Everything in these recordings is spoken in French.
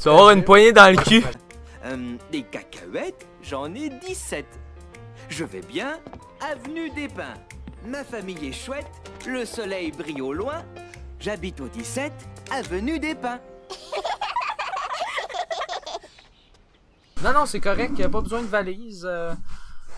Tu vas avoir une poignée dans le cul. Euh, des cacahuètes, j'en ai 17. Je vais bien, avenue des Pins. Ma famille est chouette, le soleil brille au loin. J'habite au 17, avenue des Pins. Non, non, c'est correct, y a pas besoin de valise. euh.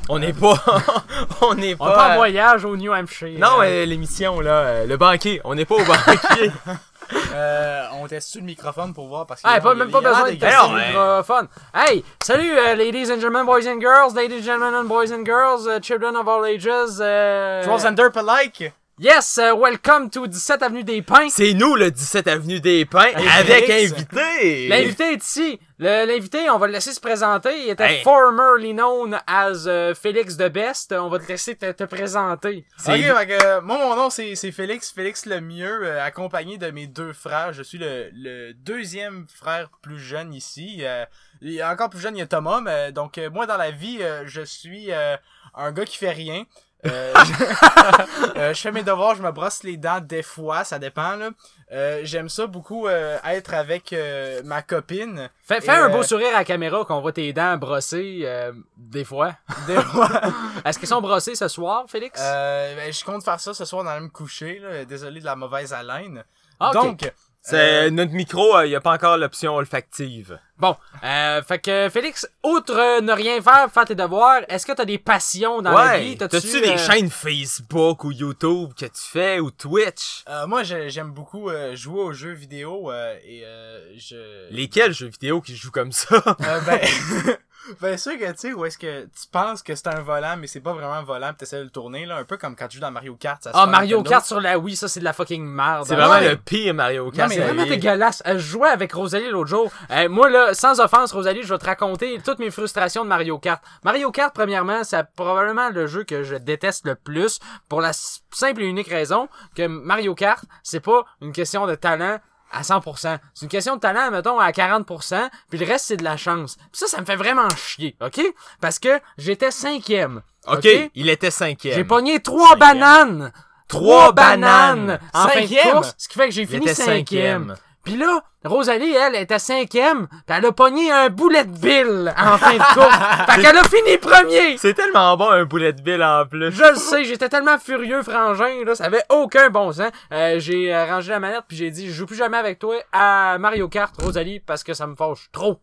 On n'est pas. on n'est On est pas en euh, voyage au New Hampshire. Non, Euh, mais l'émission, là, euh, le banquier. On n'est pas au banquier. Euh, on teste le microphone pour voir parce que. Ah, pas, même pas besoin de tester le microphone. Hey, salut, euh, ladies and gentlemen, boys and girls, ladies and gentlemen, boys and girls, uh, children of all ages. Uh, Trolls and Derp alike. Yes, uh, welcome to 17 Avenue des Pins. C'est nous, le 17 Avenue des Pins, Hey, avec Félix. invité. L'invité est ici. Le- L'invité, on va le laisser se présenter. Il était Hey. formerly known as euh, Félix de Best. On va te laisser te, te présenter. Ok, lui. fait que, euh, moi, mon nom, c'est c'est Félix, Félix le mieux, euh, accompagné de mes deux frères. Je suis le, le deuxième frère plus jeune ici. Euh, il y a encore plus jeune, il y a Thomas. mais, donc, euh, moi, dans la vie, euh, je suis euh, un gars qui fait rien. Euh, je, euh, je fais mes devoirs, je me brosse les dents des fois, ça dépend. là. Euh, J'aime ça beaucoup euh, être avec euh, ma copine. Fais, fais un beau sourire à la caméra qu'on voit tes dents brossées euh, des fois. Des fois. Est-ce qu'elles sont brossées ce soir, Félix? Euh, ben, je compte faire ça ce soir dans me coucher. Là. Désolé de la mauvaise haleine. Ah. Donc, C'est euh, notre micro, il n'y a pas encore l'option olfactive. Bon, euh, fait que Félix, outre euh, ne rien faire, faire tes devoirs, est-ce que t'as des passions dans la vie? ouais. T'as-tu, des euh, chaînes Facebook ou YouTube que tu fais ou Twitch? Euh, moi, j'ai- j'aime beaucoup euh, jouer aux jeux vidéo euh, et euh, je. Lesquels jeux vidéo qui jouent comme ça? Euh, ben, ben sûr que tu sais où est-ce que tu penses que c'est un volant, mais c'est pas vraiment un volant, pis t'essaies de le tourner là, un peu comme quand tu joues dans Mario Kart. Ça se Ah, Mario Nintendo. Kart sur la Wii, ça c'est de la fucking merde. C'est hein. vraiment Ouais. le pire Mario Kart. mais C'est la vraiment vie. dégueulasse. Euh, Je jouais avec Rosalie l'autre jour. Euh, moi, là, sans offense, Rosalie, je vais te raconter toutes mes frustrations de Mario Kart. Mario Kart, premièrement, c'est probablement le jeu que je déteste le plus pour la s- simple et unique raison que Mario Kart, c'est pas une question de talent à 100%. C'est une question de talent, mettons, à 40%, puis le reste, c'est de la chance. Puis ça, ça me fait vraiment chier, OK? Parce que j'étais cinquième. Ok, il était cinquième. J'ai pogné trois bananes. Trois bananes. En fin de Cinquième? course, ce qui fait que j'ai fini cinquième. Puis là, Rosalie, elle, était cinquième, pis elle a pogné un boulet de bill en fin de course. fait qu'elle a fini premier. C'est tellement bon un boulet de bill en plus. Je le sais, j'étais tellement furieux, frangin, là, ça avait aucun bon sens. Euh, j'ai euh, rangé la manette puis j'ai dit, je joue plus jamais avec toi à Mario Kart, Rosalie, parce que ça me fâche trop.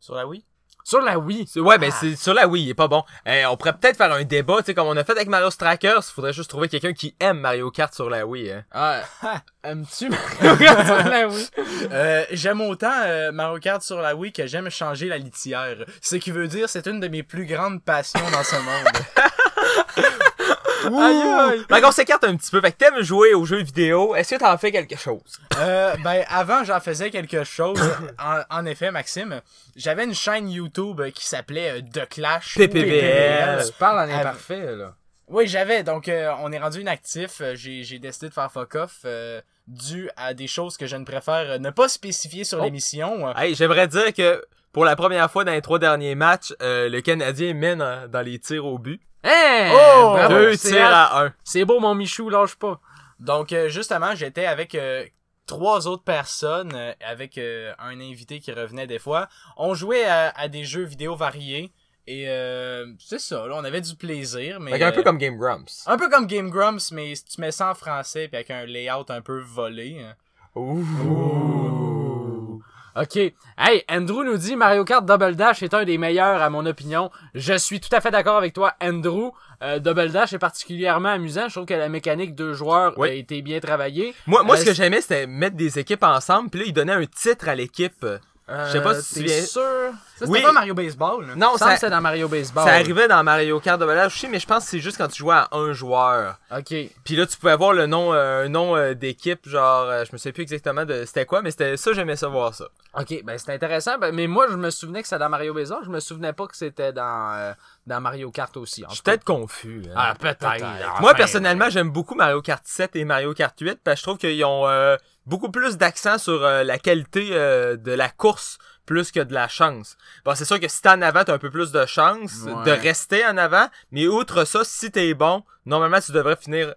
Sur la Wii? Sur la Wii. C'est- Ouais, ben c'est sur la Wii, il est pas bon. Eh, on pourrait peut-être faire un débat, tu sais, comme on a fait avec Mario Strikers. Faudrait juste trouver quelqu'un qui aime Mario Kart sur la Wii. Hein. Ah, aimes-tu Mario Kart sur la Wii? Euh, j'aime autant euh, Mario Kart sur la Wii que j'aime changer la litière. Ce qui veut dire c'est une de mes plus grandes passions dans ce monde. Aïe, aïe. Fait qu'on s'écarte un petit peu. Fait que t'aimes jouer aux jeux vidéo. Est-ce que t'en fais quelque chose? Euh, ben avant j'en faisais quelque chose. En, en effet, Maxime, j'avais une chaîne YouTube qui s'appelait euh, The Clash. PPVL. Tu parles en imparfait, là. Oui, j'avais. Donc, euh, on est rendu inactif. Euh, J'ai, j'ai décidé de faire fuck off euh, dû à des choses que je ne préfère euh, ne pas spécifier sur Oh. l'émission. Hey, j'aimerais dire que pour la première fois dans les trois derniers matchs, euh, le Canadien mène dans les tirs au but. Hey! Oh! Bravo, Deux tirs à un. C'est beau, mon Michou, lâche pas. Donc, euh, justement, j'étais avec euh, trois autres personnes, euh, avec euh, un invité qui revenait des fois. On jouait à, à des jeux vidéo variés. Et euh, c'est ça, là, on avait du plaisir. Mais, qu'un peu comme Game Grumps. un peu comme Game Grumps, mais si tu mets ça en français puis avec un layout un peu volé. hein. Ouh. OK. Hey, Andrew nous dit Mario Kart Double Dash est un des meilleurs à mon opinion. Je suis tout à fait d'accord avec toi, Andrew. Euh, Double Dash est particulièrement amusant. Je trouve que la mécanique deux joueurs Oui. a été bien travaillée. Moi, moi Euh, ce que j'aimais, c'était mettre des équipes ensemble, puis là, ils donnaient un titre à l'équipe. Je sais pas si tu Euh, viens- sûr? Ça, c'était Oui. pas Mario Baseball. là. Non, Ça, c'est dans Mario Baseball. ça arrivait dans Mario Kart Double Dash aussi, mais je pense que c'est juste quand tu jouais à un joueur. OK. Puis là, tu pouvais avoir le nom, euh, nom euh, d'équipe, genre, euh, je me sais plus exactement de c'était quoi, mais c'était ça, j'aimais ça voir ça. OK, ben c'est intéressant. Ben, mais moi, je me souvenais que c'était dans Mario Baseball. Je me souvenais pas que c'était dans, euh, dans Mario Kart aussi. Je suis peut-être confus. hein. Ah, peut-être. Moi, Enfin, personnellement, j'aime beaucoup Mario Kart 7 et Mario Kart 8 parce que je trouve qu'ils ont euh, beaucoup plus d'accent sur euh, la qualité euh, de la course plus que de la chance. Bon, c'est sûr que si t'es en avant, t'as un peu plus de chance Ouais. de rester en avant, mais outre ça, si t'es bon, normalement, tu devrais finir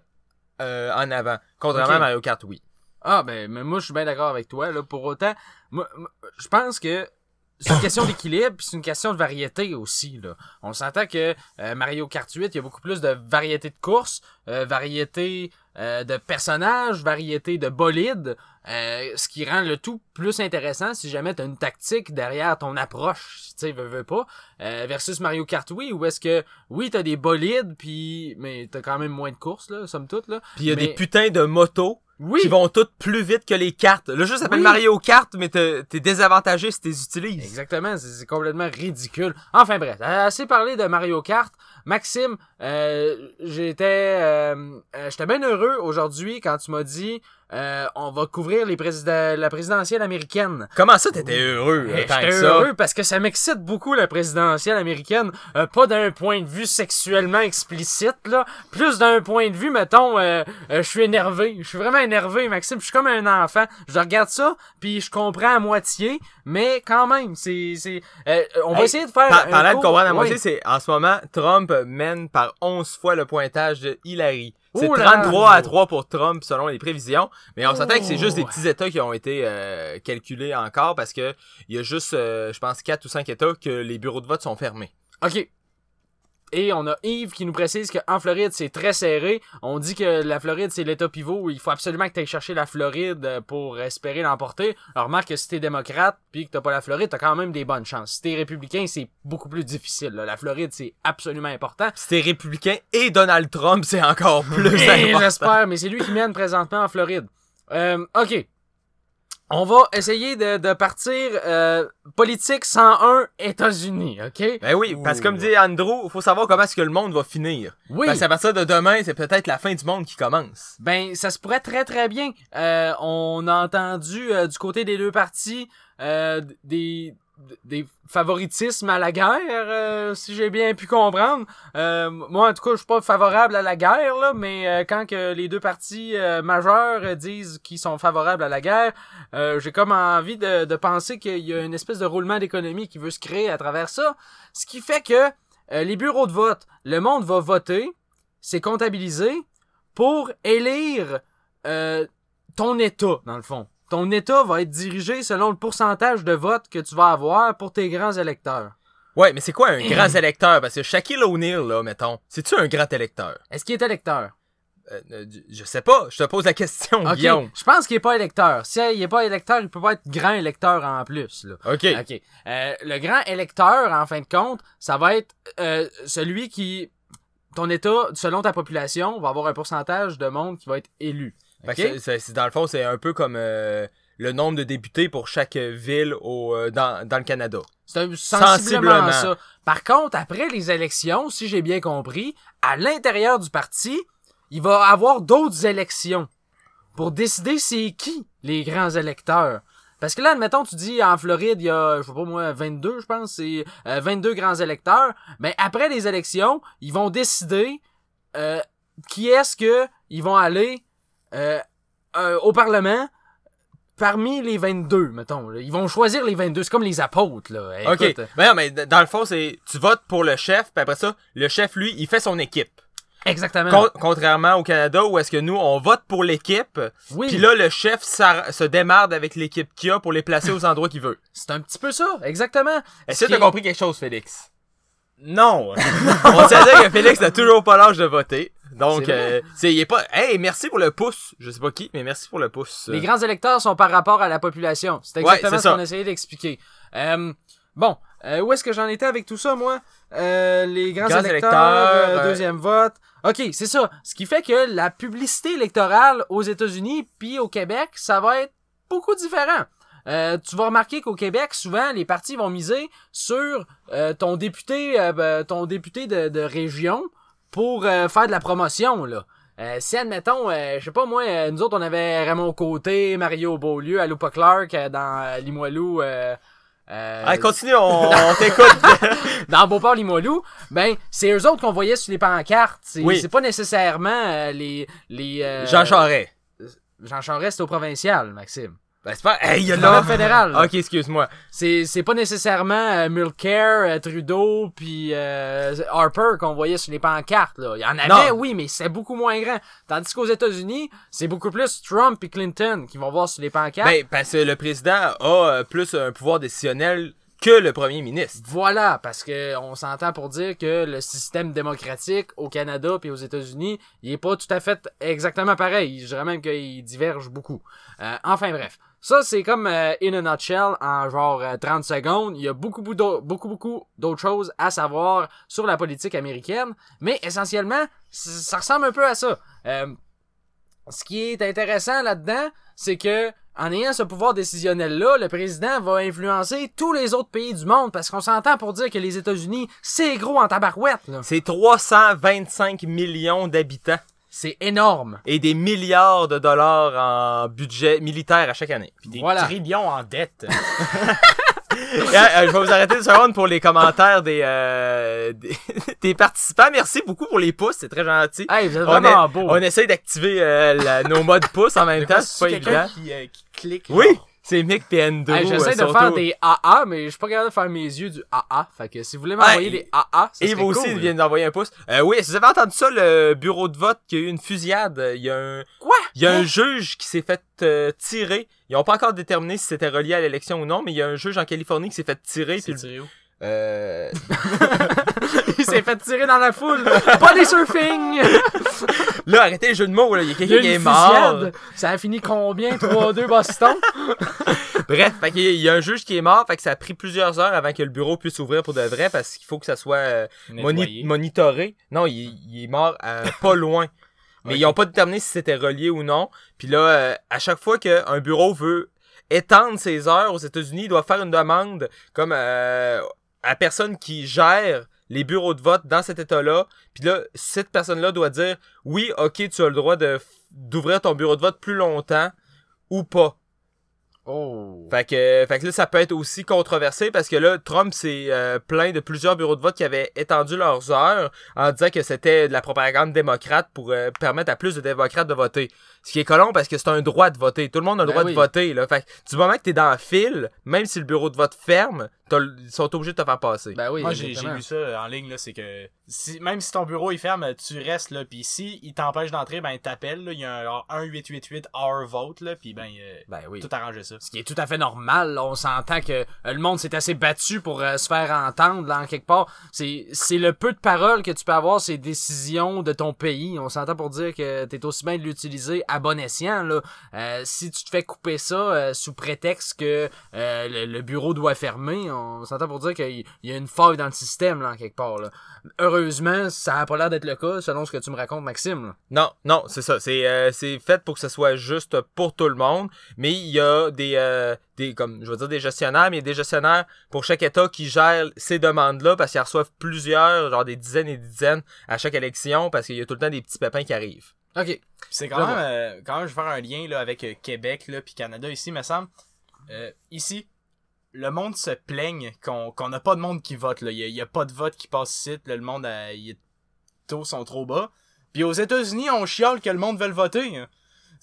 euh, en avant. Contrairement à Mario Kart, oui. Ah, ben, mais moi, je suis bien d'accord avec toi, là. Pour autant, moi, moi, je pense que c'est une question d'équilibre, c'est une question de variété aussi, là. On s'entend que euh, Mario Kart 8, il y a beaucoup plus de variété de courses, euh, variété euh, de personnages, variété de bolides, euh, ce qui rend le tout plus intéressant si jamais t'as une tactique derrière ton approche, tu sais, veux, veux pas, euh, versus Mario Kart Wii, où est-ce que, oui, t'as des bolides, puis mais t'as quand même moins de courses, là, somme toute, là. Puis il y a Mais- des putains de motos Oui, qui vont toutes plus vite que les cartes. Le jeu s'appelle Oui. Mario Kart, mais t'es désavantagé si t'es utilises. Exactement, c'est c'est complètement ridicule. Enfin bref, assez parlé de Mario Kart. Maxime, euh, j'étais euh, euh, j'étais bien heureux aujourd'hui quand tu m'as dit euh, on va couvrir les président la présidentielle américaine. Comment ça t'étais heureux Eh, euh, tant J'étais ça? heureux parce que ça m'excite beaucoup la présidentielle américaine, euh, pas d'un point de vue sexuellement explicite là, plus d'un point de vue mettons euh, euh, je suis énervé, je suis vraiment énervé Maxime, je suis comme un enfant, je regarde ça puis je comprends à moitié, mais quand même c'est c'est euh, on va Hey, essayer de faire Par- Parlant de comprendre à oui. moitié, c'est en ce moment, Trump mène par 11 fois le pointage de Hillary. C'est Ouh là 33 à là. 3 pour Trump selon les prévisions. Mais on s'entend que c'est juste des petits États qui ont été euh, calculés encore parce que il y a juste, euh, je pense, 4 ou 5 États que les bureaux de vote sont fermés. OK. Et on a Yves qui nous précise qu'en Floride, c'est très serré. On dit que la Floride, c'est l'état pivot. Il faut absolument que tu ailles chercher la Floride euh, pour espérer l'emporter. Alors, remarque que si t'es démocrate puis que t'as pas la Floride, t'as quand même des bonnes chances. Si t'es républicain, c'est beaucoup plus difficile. là. La Floride, c'est absolument important. Si t'es républicain et Donald Trump, c'est encore plus important. J'espère, mais c'est lui qui mène présentement en Floride. Euh, OK. On va essayer de, de partir euh, politique 101 États-Unis, OK? Ben oui, parce que comme dit Andrew, faut savoir comment est-ce que le monde va finir. Oui. Parce qu'à partir de demain, c'est peut-être la fin du monde qui commence. Ben, ça se pourrait très très bien. Euh, on a entendu euh, du côté des deux partis euh, des des favoritismes à la guerre, euh, si j'ai bien pu comprendre. Euh, moi, en tout cas, je suis pas favorable à la guerre, là, mais euh, quand que les deux partis euh, majeurs euh, disent qu'ils sont favorables à la guerre, euh, j'ai comme envie de, de penser qu'il y a une espèce de roulement d'économie qui veut se créer à travers ça. Ce qui fait que les bureaux de vote, le monde va voter, c'est comptabilisé pour élire ton État, dans le fond. Ton État va être dirigé selon le pourcentage de votes que tu vas avoir pour tes grands électeurs. Ouais, mais c'est quoi un grand électeur? Parce que Shaquille O'Neal, là, mettons, c'est-tu un grand électeur? Est-ce qu'il est électeur? Euh, euh, je sais pas, je te pose la question. Guillaume. Je pense qu'il est pas électeur. Si il est pas électeur, il peut pas être grand électeur en plus, là. OK. Euh, le grand électeur, en fin de compte, ça va être euh, celui qui, ton État, selon ta population, va avoir un pourcentage de monde qui va être élu. Fait OK? que c'est- c'est- c'est- dans le fond, c'est un peu comme euh, le nombre de députés pour chaque ville au, euh, dans, dans le Canada. C'est un- sensiblement, Sensiblement. ça. Par contre, après les élections, si j'ai bien compris, à l'intérieur du parti, il va avoir d'autres élections pour décider c'est qui les grands électeurs. Parce que là, admettons, tu dis en Floride, il y a, je sais pas moi, 22, je pense, c'est euh, 22 grands électeurs. Mais après les élections, ils vont décider euh, qui est-ce que ils vont aller euh, euh, au Parlement parmi les 22, mettons. là. Ils vont choisir les 22. C'est comme les apôtres, là. OK. écoute, Ben non, mais dans le fond, c'est tu votes pour le chef, puis après ça, le chef, lui, il fait son équipe. Exactement. Con- contrairement au Canada, où est-ce que nous, on vote pour l'équipe, oui, puis là, le chef se démarde avec l'équipe qu'il a pour les placer aux endroits qu'il veut. c'est un petit peu ça, exactement. Est-ce Ce que t'as compris quelque chose, Félix? Non. On sait dire que Félix n'a toujours pas l'âge de voter. Donc, euh, il est pas, hey, merci pour le pouce. Je sais pas qui, mais merci pour le pouce. Les grands électeurs sont par rapport à la population. C'est exactement ce qu'on essayait d'expliquer. Euh, bon, euh, où est-ce que j'en étais avec tout ça, moi? Euh, les grands, Grands électeurs, euh, euh, deuxième vote. OK, c'est ça. Ce qui fait que la publicité électorale aux États-Unis puis au Québec, ça va être beaucoup différent. Euh, tu vas remarquer qu'au Québec, souvent, les partis vont miser sur euh, ton député, euh, ben, ton député de, de région pour euh, faire de la promotion, là. Euh, si, admettons, euh, je sais pas moi, euh, nous autres, on avait Raymond Côté, Mario Beaulieu, Aloupa Clark euh, dans euh, Limoilou, euh, euh, Allez, continue, on, on t'écoute. dans Beauport Limoilou, ben, c'est eux autres qu'on voyait sur les pancartes. C'est Oui. c'est pas nécessairement euh, les... les euh, Jean Charest. Jean Charest, c'est au provincial, Maxime. Ben, c'est pas... Hey, il y a Le là... domaine fédéral. là. Ok, excuse-moi. C'est, c'est pas nécessairement euh, Mulcair, euh, Trudeau, puis euh, Harper qu'on voyait sur les pancartes. Là. Il y en avait, Non. oui, mais c'est beaucoup moins grand. Tandis qu'aux États-Unis, c'est beaucoup plus Trump et Clinton qui vont voir sur les pancartes. Ben, parce que le président a euh, plus un pouvoir décisionnel que le premier ministre. Voilà, parce que on s'entend pour dire que le système démocratique au Canada puis aux États-Unis, il est pas tout à fait exactement pareil. Je dirais même qu'il diverge beaucoup. Euh, enfin bref. Ça, c'est comme euh, in a nutshell, en genre euh, 30 secondes. Il y a beaucoup, beaucoup, beaucoup, d'autres choses à savoir sur la politique américaine. Mais essentiellement, ça ressemble un peu à ça. Euh, ce qui est intéressant là-dedans, c'est que en ayant ce pouvoir décisionnel-là, le président va influencer tous les autres pays du monde parce qu'on s'entend pour dire que les États-Unis, c'est gros en tabarouette. C'est 325 millions d'habitants C'est énorme. et des milliards de dollars en budget militaire à chaque année. Des Voilà. trillions en dette. Et, euh, je vais vous arrêter une seconde pour les commentaires des, euh, des, des participants. Merci beaucoup pour les pouces, c'est très gentil. Hey, vous êtes On, vraiment est- beau. on essaye d'activer euh, la- nos modes pouces en même temps, c'est pas évident. qui, euh, qui clique. Oui, genre. C'est Mick PN2. Hey, J'essaie de surtout. faire des AA, mais je suis pas capable de faire mes yeux du AA. Fait que si vous voulez m'envoyer des AA, ça Et vous aussi, cool. ils viennent d'envoyer un pouce. Euh, oui, si vous avez entendu ça, le bureau de vote, qu'il y a eu une fusillade, il y a un, Quoi? il y a un Hein? juge qui s'est fait euh, tirer. Ils ont pas encore déterminé si c'était relié à l'élection ou non, mais il y a un juge en Californie qui s'est fait tirer. Puis, tiré où? Euh, Il s'est fait tirer dans la foule. pas des surfing. là, arrêtez les jeux de mots, là. Il y a quelqu'un qui est mort. Ça a fini combien? 3-2 Boston? Bref, fait qu'il y a- il y a un juge qui est mort, fait que ça a pris plusieurs heures avant que le bureau puisse ouvrir pour de vrai parce qu'il faut que ça soit euh, moni- monitoré. Non, il, il est mort euh, pas loin. Mais ils ont pas déterminé si c'était relié ou non. Puis là, euh, à chaque fois qu'un bureau veut étendre ses heures aux États-Unis, il doit faire une demande comme euh, à la personne qui gère les bureaux de vote dans cet état-là. Puis là, cette personne-là doit dire oui, ok, tu as le droit de d'ouvrir ton bureau de vote plus longtemps ou pas. Oh. Fait que, fait que là, ça peut être aussi controversé parce que là, Trump s'est euh, plaint de plusieurs bureaux de vote qui avaient étendu leurs heures en disant que c'était de la propagande démocrate pour euh, permettre à plus de démocrates de voter. Ce qui est colon parce que c'est un droit de voter. Tout le monde a le Ben droit oui. de voter. Là. Fait que du moment que t'es dans le fil, même si le bureau de vote ferme, ils sont obligés de te faire passer. Ben oui, Moi, j'ai lu ça euh, en ligne, là, c'est que si, même si ton bureau est ferme, tu restes là, puis si il t'empêche d'entrer, ben t'appelles, là, il y a un, genre, 1-888 our vote, là, puis ben, euh, Ben oui. tout arranger ça. Ce qui est tout à fait normal. là. On s'entend que euh, le monde s'est assez battu pour euh, se faire entendre là, en quelque part. C'est c'est le peu de paroles que tu peux avoir, ces décisions de ton pays. On s'entend pour dire que t'es aussi bien de l'utiliser à bon escient. Là. Euh, si tu te fais couper ça euh, sous prétexte que euh, le, bureau doit fermer, on s'entend pour dire qu'il y a une faille dans le système là, en quelque part. Heureusement, ça a pas l'air d'être le cas selon ce que tu me racontes, Maxime. Non, non, c'est ça. C'est fait pour que ce soit juste pour tout le monde. Mais il y a des, des comme je veux dire des gestionnaires, mais il y a des gestionnaires pour chaque État qui gèrent ces demandes-là parce qu'ils reçoivent plusieurs, genre des dizaines et des dizaines à chaque élection parce qu'il y a tout le temps des petits pépins qui arrivent. OK. C'est quand même, euh, quand même, je vais faire un lien là, avec euh, Québec là, puis Canada ici, me semble. Euh, ici, le monde se plaigne qu'on qu'on n'a pas de monde qui vote. là. Il y a, pas de vote qui passe ici. là. le monde, est- taux sont trop bas. Puis aux États-Unis, on chiale que le monde veut le voter. hein.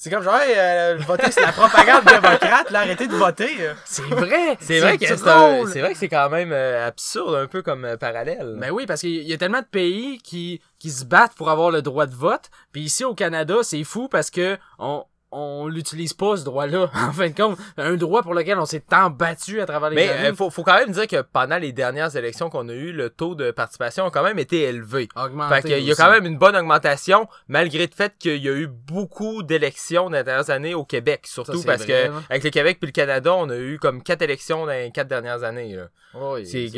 C'est comme genre, hey, euh, voter, c'est la propagande démocrate, là, arrêtez de voter. C'est vrai! C'est vrai que c'est un- drôle. c'est vrai que c'est quand même euh, absurde un peu comme euh, parallèle. Ben oui, parce qu'il y a tellement de pays qui, qui se battent pour avoir le droit de vote. Puis ici au Canada, c'est fou parce que on, on l'utilise pas ce droit-là. En fin de compte, un droit pour lequel on s'est tant battu à travers les Mais années. euh, faut, faut quand même dire que pendant les dernières élections qu'on a eues, le taux de participation a quand même été élevé. Augmenté Fait qu'il y a quand même une bonne augmentation, malgré le fait qu'il y a eu beaucoup d'élections dans les dernières années au Québec, surtout Ça, parce vrai, que hein. avec le Québec puis le Canada, on a eu comme quatre élections dans les quatre dernières années. Oui, C'est-.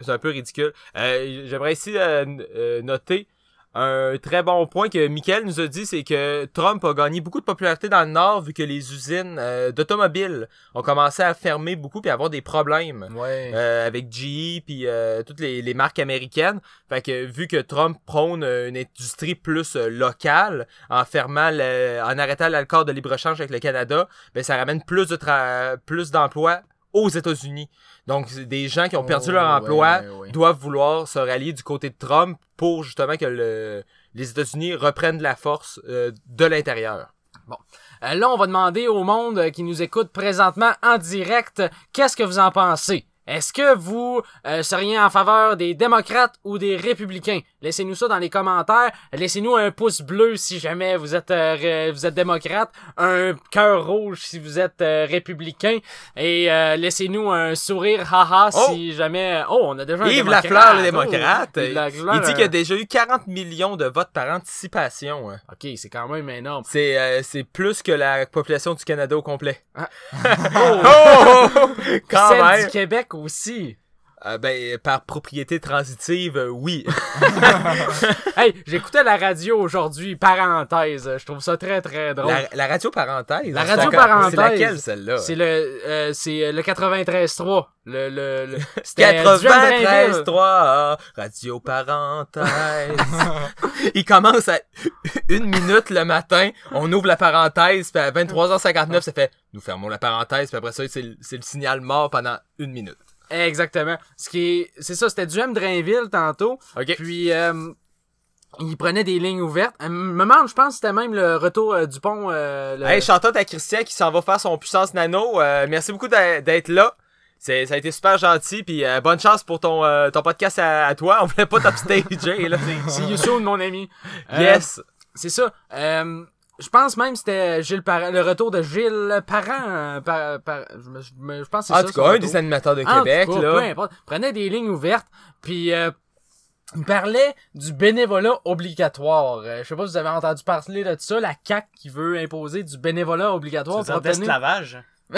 C'est un peu ridicule. Euh, J'aimerais ici euh, euh, noter un très bon point que Michael nous a dit, c'est que Trump a gagné beaucoup de popularité dans le Nord vu que les usines euh, d'automobiles ont commencé à fermer beaucoup puis à avoir des problèmes. Ouais. Euh, avec GE puis euh, toutes les, les marques américaines. Fait que vu que Trump prône euh, une industrie plus locale en fermant le, en arrêtant l'accord de libre-échange avec le Canada, ben ça ramène plus de tra- plus d'emplois aux États-Unis. Donc des gens qui ont perdu Oh, leur emploi ouais, ouais, ouais. doivent vouloir se rallier du côté de Trump pour justement que le, les États-Unis reprennent la force euh, de l'intérieur. Euh, là, on va demander au monde euh, qui nous écoute présentement en direct, qu'est-ce que vous en pensez? Est-ce que vous euh, seriez en faveur des démocrates ou des républicains? Laissez-nous ça dans les commentaires. Laissez-nous un pouce bleu si jamais vous êtes euh, vous êtes démocrate, un cœur rouge si vous êtes euh, républicain et euh, laissez-nous un sourire haha Oh! si jamais oh, on a déjà un Yves démocrate. Lafleur, le Oh, démocrate, il Lafleur, il dit qu'il y a déjà eu 40 millions de votes par anticipation. hein. OK, c'est quand même énorme. C'est euh, c'est plus que la population du Canada au complet. Ah. Oh! oh, oh, Quand même! du Québec aussi. Euh, ben, par propriété transitive, euh, oui. Hey, j'écoutais la radio aujourd'hui, parenthèse. Je trouve ça très très drôle. La, la radio parenthèse. La radio parenthèse. C'est laquelle, celle-là? C'est le euh, c'est le 93.3. Le le, le c'était euh, Duhem 93 Drainville. 3 radio parenthèse. Il commence à une minute le matin, on ouvre la parenthèse, puis à 23h59, ça fait nous fermons la parenthèse, puis après ça, c'est le signal mort pendant une minute. Exactement. Ce qui est c'est ça, c'était Duhem Drainville tantôt. OK. Puis euh, il prenait des lignes ouvertes. Un moment, je pense que c'était même le retour euh, du pont euh, le- Hey, shout-out à Christian qui s'en va faire son puissance nano. Euh, merci beaucoup d'être là. C'est, ça a été super gentil, puis euh, bonne chance pour ton, euh, ton podcast à, à toi. On voulait pas t'upstager, là. See you soon, mon ami. Euh, Yes. C'est ça. Euh, je pense même que c'était Gilles Parent, le retour de Gilles Parent. euh, par, par- je, me- je me- je pense que c'est En ça. tout cas, un retour. des animateurs de En Québec, tout cas, là. peu importe. Il prenait des lignes ouvertes, puis euh, il parlait du bénévolat obligatoire. Euh, je sais pas si vous avez entendu parler de ça, la CAC qui veut imposer du bénévolat obligatoire C'est pour ça, obtenir... d'esclavage.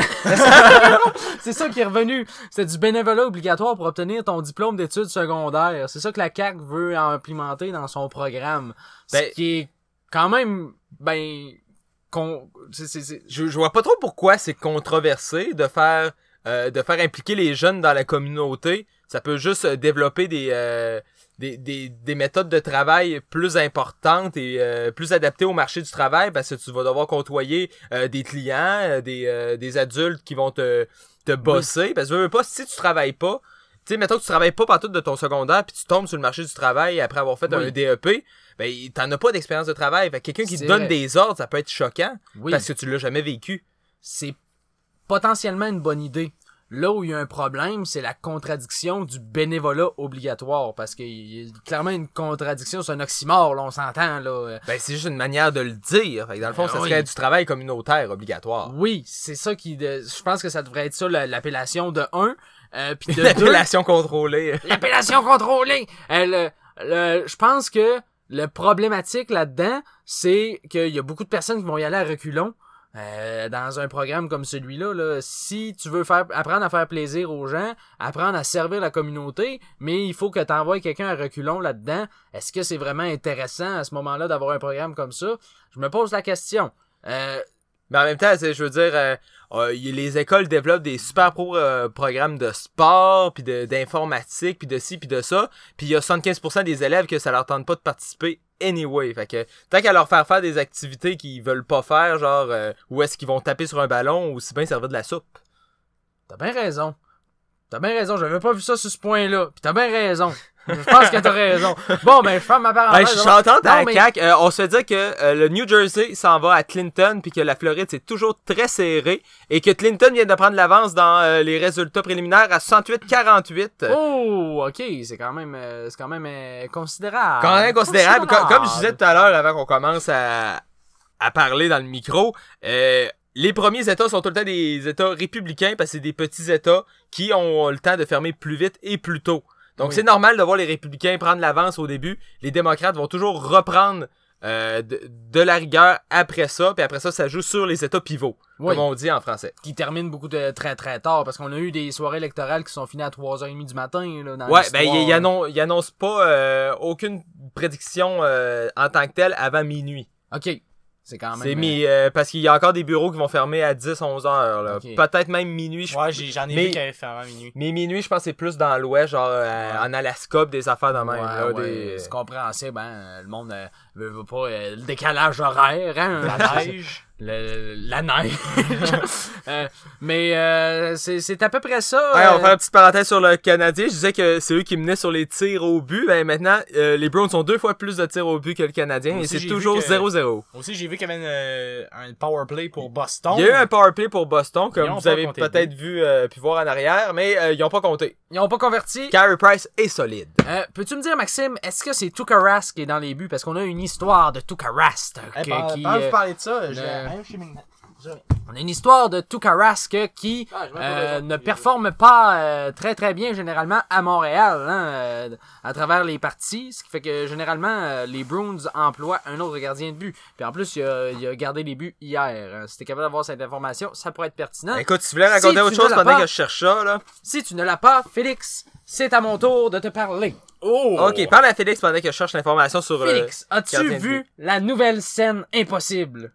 C'est ça qui est revenu. C'est du bénévolat obligatoire pour obtenir ton diplôme d'études secondaires. C'est ça que la CAC veut implémenter dans son programme. Ben- Ce qui est quand même, ben, con... je, je vois pas trop pourquoi c'est controversé de faire euh, de faire impliquer les jeunes dans la communauté. Ça peut juste euh, développer des, euh, des, des, des méthodes de travail plus importantes et euh, plus adaptées au marché du travail parce que tu vas devoir côtoyer euh, des clients, des, euh, des adultes qui vont te, te bosser. Parce que veux pas, si tu travailles pas, tu sais, mettons que tu travailles pas partout de ton secondaire puis tu tombes sur le marché du travail après avoir fait Oui. un DEP, ben t'en as pas d'expérience de travail. Fait que quelqu'un qui te donne vrai. des ordres, ça peut être choquant Oui. parce que tu l'as jamais vécu. c'est potentiellement une bonne idée. Là où il y a un problème, c'est la contradiction du bénévolat obligatoire. Parce qu'il y a clairement une contradiction, c'est un oxymore, là, on s'entend, là. Ben, c'est juste une manière de le dire. Fait que dans le fond, Ben ça oui. serait du travail communautaire obligatoire. Oui, c'est ça qui... Je pense que ça devrait être ça, la- l'appellation de 1. Euh, puis de 2, L'appellation contrôlée. L'appellation contrôlée! Euh, le- le- je pense que le problématique là-dedans, c'est qu'il y a beaucoup de personnes qui vont y aller à reculons. Euh, dans un programme comme celui-là, là, si tu veux faire apprendre à faire plaisir aux gens, apprendre à servir la communauté, mais il faut que tu envoies quelqu'un à reculons là-dedans, est-ce que c'est vraiment intéressant à ce moment-là d'avoir un programme comme ça? Je me pose la question. Euh, Mais en même temps, je veux dire, euh, euh, les écoles développent des super pro euh, programmes de sport, puis d'informatique, puis de ci, puis de ça. Puis il y a 75% des élèves que ça leur tente pas de participer anyway. Fait que tant qu'à leur faire faire des activités qu'ils veulent pas faire, genre euh, où est-ce qu'ils vont taper sur un ballon ou si bien servir de la soupe. T'as bien raison. T'as bien raison, j'avais pas vu ça sur ce point-là. Puis t'as bien raison. Je pense que t'as raison. Bon, ben, je ferme ma Ben, parenthèse. je suis entente Non, à la mais- CAQ. Euh, on se fait dire que euh, le New Jersey s'en va à Clinton puis que la Floride c'est toujours très serré et que Clinton vient de prendre l'avance dans euh, les résultats préliminaires à 68-48. Oh, ok, c'est quand même, c'est quand même considérable. Quand même considérable. Considérable. Comme, comme je disais tout à l'heure avant qu'on commence à, à parler dans le micro, euh, les premiers États sont tout le temps des États républicains parce que c'est des petits États qui ont le temps de fermer plus vite et plus tôt. Donc Oui. c'est normal de voir les républicains prendre l'avance au début. Les démocrates vont toujours reprendre euh, de, de la rigueur après ça, puis après ça, ça joue sur les États pivots, Oui. comme on dit en français. Qui termine beaucoup de très très tard parce qu'on a eu des soirées électorales qui sont finies à 3h30 du matin, là, dans Ouais, ben il il annonce, il annonce pas euh, aucune prédiction euh, en tant que telle avant minuit. Ok. C'est quand même. C'est euh, mis euh, parce qu'il y a encore des bureaux qui vont fermer à 10 11 heures là. Peut-être même minuit. je- Ouais, j'en ai Mais- vu qui avait fait avant minuit. Mais minuit, je pense que c'est plus dans l'ouest genre euh, en Alaska des affaires de même Ouais, là, ouais, des- c'est compréhensible, hein. Le monde euh, veut, veut pas euh, le décalage horaire, hein. La neige. Le- la neige. Euh, mais euh, c'est c'est à peu près ça. Ouais, on va euh, faire une petite parenthèse sur le Canadien. Je disais que c'est eux qui menaient sur les tirs au but. Ben maintenant, euh, les Browns ont deux fois plus de tirs au but que le Canadien et c'est vu toujours que- 0-0. Aussi, j'ai vu qu'il y avait une, euh, un power play pour Boston. Il y a eu un power play pour Boston, Ils comme ont vous pas avez peut-être vu euh, pu voir en arrière, mais euh, ils ont pas compté. Ils ont pas converti. Carey Price est solide. Euh, Peux-tu me dire, Maxime, est-ce que c'est Tuukka Rask qui est dans les buts? Parce qu'on a une histoire de Tuukka Rask. Eh, qui- qui, euh, parlez de ça, On a une histoire de Tuukka Rask qui Ah, euh, ne performe pas euh, très très bien généralement à Montréal hein, euh, à travers les parties, ce qui fait que généralement euh, les Bruins emploient un autre gardien de but. Puis en plus, il a, il a gardé les buts hier. hein. Si t'es capable d'avoir cette information, ça pourrait être pertinent. Écoute, tu voulais raconter Si autre tu chose ne l'as pendant pas- que je cherche ça, là? Si tu ne l'as pas, Félix, c'est à mon tour de te parler. Oh! Ok, parle à Félix pendant que je cherche l'information sur... Félix, as-tu vu la nouvelle scène impossible?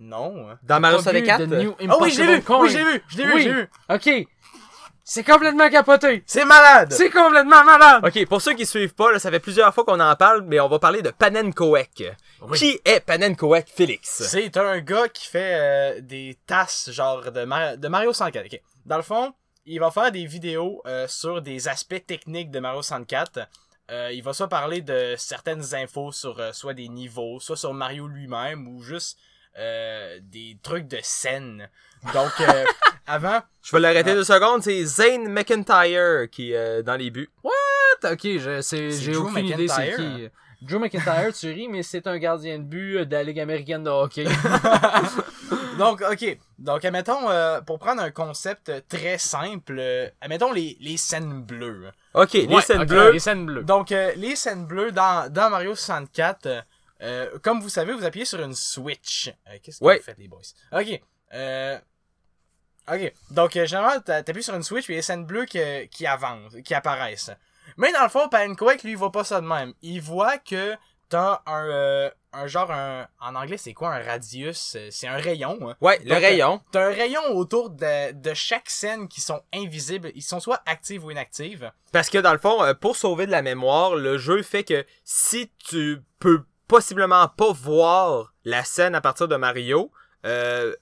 Non. hein. dans Mario Pas vu 64? The New Oh oui, je l'ai vu! Coin? Oui, je l'ai vu! Je l'ai vu, Oui. vu! Ok. C'est complètement capoté. C'est malade! C'est complètement malade. Ok, pour ceux qui suivent pas, là, ça fait plusieurs fois qu'on en parle, mais on va parler de Panenkoek. Oui. Qui est Panenkoek, Félix? C'est un gars qui fait euh, des tasses genre de, Mar- de Mario 64. ok. Dans le fond, il va faire des vidéos euh, sur des aspects techniques de Mario 64. Euh, il va soit parler de certaines infos sur euh, soit des niveaux, soit sur Mario lui-même ou juste euh, des trucs de scène. Donc euh, avant, Je vais l'arrêter Ah. deux secondes, c'est Zane McIntyre qui est dans les buts. Ok, sais, C'est j'ai Drew aucune idée c'est McIntyre? qui. Drew McIntyre, tu ris, mais c'est un gardien de but de la Ligue américaine de hockey. donc ok, donc admettons euh, pour prendre un concept très simple, euh, admettons les, les scènes bleues. Ok, les scènes ok, bleues. Les scènes bleues. Donc, euh, les scènes bleues dans, dans Mario 64, euh, comme vous savez, vous appuyez sur une Switch. Euh, Qu'est-ce que Ouais. vous faites, les boys? Ok. Euh, ok. Donc, euh, généralement, t'a- t'appuies sur une Switch, puis il y a des scènes bleues qui, qui avancent, qui apparaissent. Mais dans le fond, Panquake, lui, il voit pas ça de même. Il voit que t'as un, un genre, un, en anglais, c'est quoi un radius? C'est un rayon. hein. Ouais, le Donc, rayon. T'as un rayon autour de, de chaque scène qui sont invisibles. Ils sont soit actives ou inactives. Parce que dans le fond, pour sauver de la mémoire, le jeu fait que si tu peux possiblement pas voir la scène à partir de Mario, euh,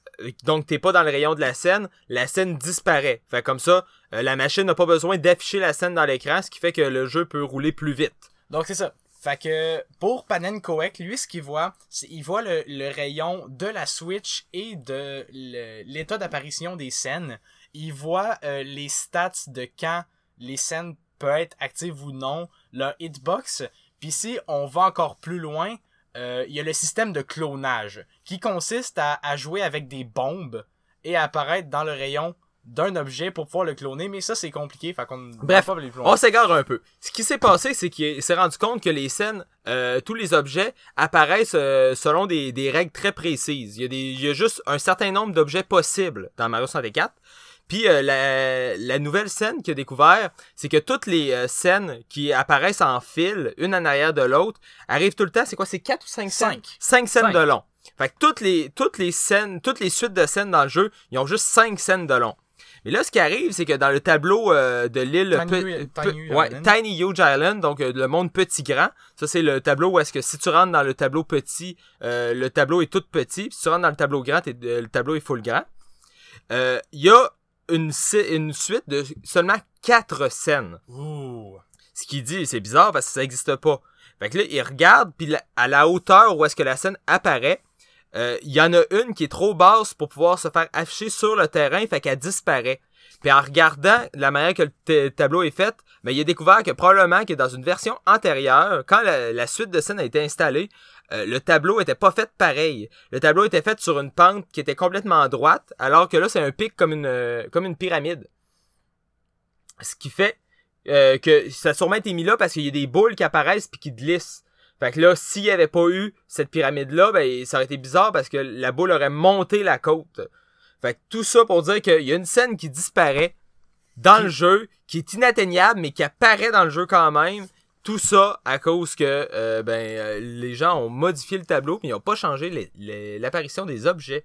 donc t'es pas dans le rayon de la scène, la scène disparaît. Fait comme ça, euh, la machine n'a pas besoin d'afficher la scène dans l'écran, ce qui fait que le jeu peut rouler plus vite. Donc c'est ça. Fait que pour Panenkoek, lui ce qu'il voit, c'est il voit le, rayon de la Switch et de l'état d'apparition des scènes. Il voit euh, les stats de quand les scènes peuvent être actives ou non, leur hitbox. Puis si on va encore plus loin, euh, il y a le système de clonage qui consiste à, à jouer avec des bombes et à apparaître dans le rayon d'un objet pour pouvoir le cloner, mais ça c'est compliqué, fait qu'on Bref, pas. On s'égare un peu. Ce qui s'est passé, c'est qu'il s'est rendu compte que les scènes, euh, tous les objets apparaissent euh, selon des, des règles très précises. Il y, a des, il y a juste un certain nombre d'objets possibles dans Mario 64. Puis euh, la, la nouvelle scène qu'il a découvert, c'est que toutes les euh, scènes qui apparaissent en fil, une en arrière de l'autre, arrivent tout le temps. C'est quoi, c'est quatre ou cinq scènes? Cinq. Cinq scènes Cinq. de long. Fait que toutes les, toutes les scènes, toutes les suites de scènes dans le jeu, ils ont juste cinq scènes de long. Mais là, ce qui arrive, c'est que dans le tableau euh, de l'île Tiny- ouais. Tiny Huge Island, donc euh, le monde petit grand. Ça, c'est le tableau où est-ce que si tu rentres dans le tableau petit, euh, le tableau est tout petit. Puis si tu rentres dans le tableau grand, le tableau est full grand. Il y a une, suite de seulement quatre scènes. Ouh. Ce qu'il dit, c'est bizarre parce que ça n'existe pas. Fait que là, il regarde, puis à la hauteur où est-ce que la scène apparaît, euh, il y en a une qui est trop basse pour pouvoir se faire afficher sur le terrain, fait qu'elle disparaît. Puis en regardant la manière que le tableau est fait, ben, il a découvert que probablement que dans une version antérieure, quand la, la suite de scène a été installée, euh, le tableau était pas fait pareil. Le tableau était fait sur une pente qui était complètement droite, alors que là, c'est un pic comme une, euh, comme une pyramide. Ce qui fait euh, que ça a sûrement été mis là parce qu'il y a des boules qui apparaissent puis qui glissent. Fait que là, s'il n'y avait pas eu cette pyramide-là, ben, ça aurait été bizarre parce que la boule aurait monté la côte. Fait que tout ça pour dire qu'il y a une scène qui disparaît dans le jeu, qui est inatteignable, mais qui apparaît dans le jeu quand même. Tout ça à cause que euh, ben, euh, les gens ont modifié le tableau puis ils n'ont pas changé l'apparition des objets.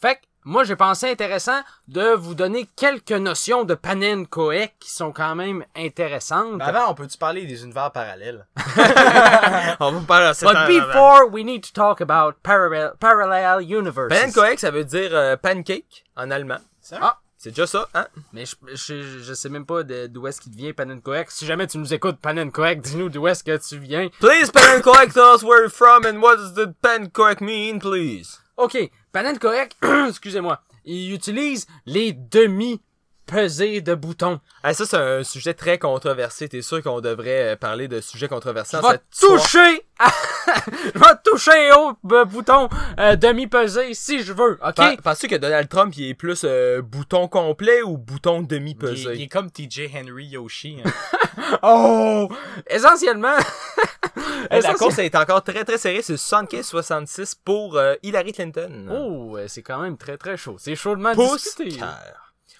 Fait que moi j'ai pensé intéressant de vous donner quelques notions de Panenkoek qui sont quand même intéressantes. Mais avant, on peut-tu parler des univers parallèles? On va parler But before we need to talk about parallel, parallel universes. Panenkoek, ça veut dire euh, pancake en allemand. Ça? Ah. C'est déjà ça, hein? Mais je, je, je sais même pas d'où est-ce qu'il vient Panenkoek. Si jamais tu nous écoutes Panenkoek, dis-nous d'où est-ce que tu viens. Please, Panenkoek, tell us where you're from and what does the Panenkoek mean, please? Ok, Panenkoek, excusez-moi, il utilise les demi pesées de boutons. Ah, ça, c'est un sujet très controversé. T'es sûr qu'on devrait euh, parler de sujets controversés Je vais toucher, à- je vais toucher au bouton euh, demi pesé si je veux. Ok? Pen- Penses-tu que Donald Trump, il est plus euh, bouton complet ou bouton Il, demi-pesé? il est comme TJ Henry Yoshi. hein. Oh, essentiellement. Hey, la essentiel- course est encore très très serrée. C'est 75-66 pour euh, Hillary Clinton. Oh, c'est quand même très très chaud. C'est chaudement Pouce discuté. cœur.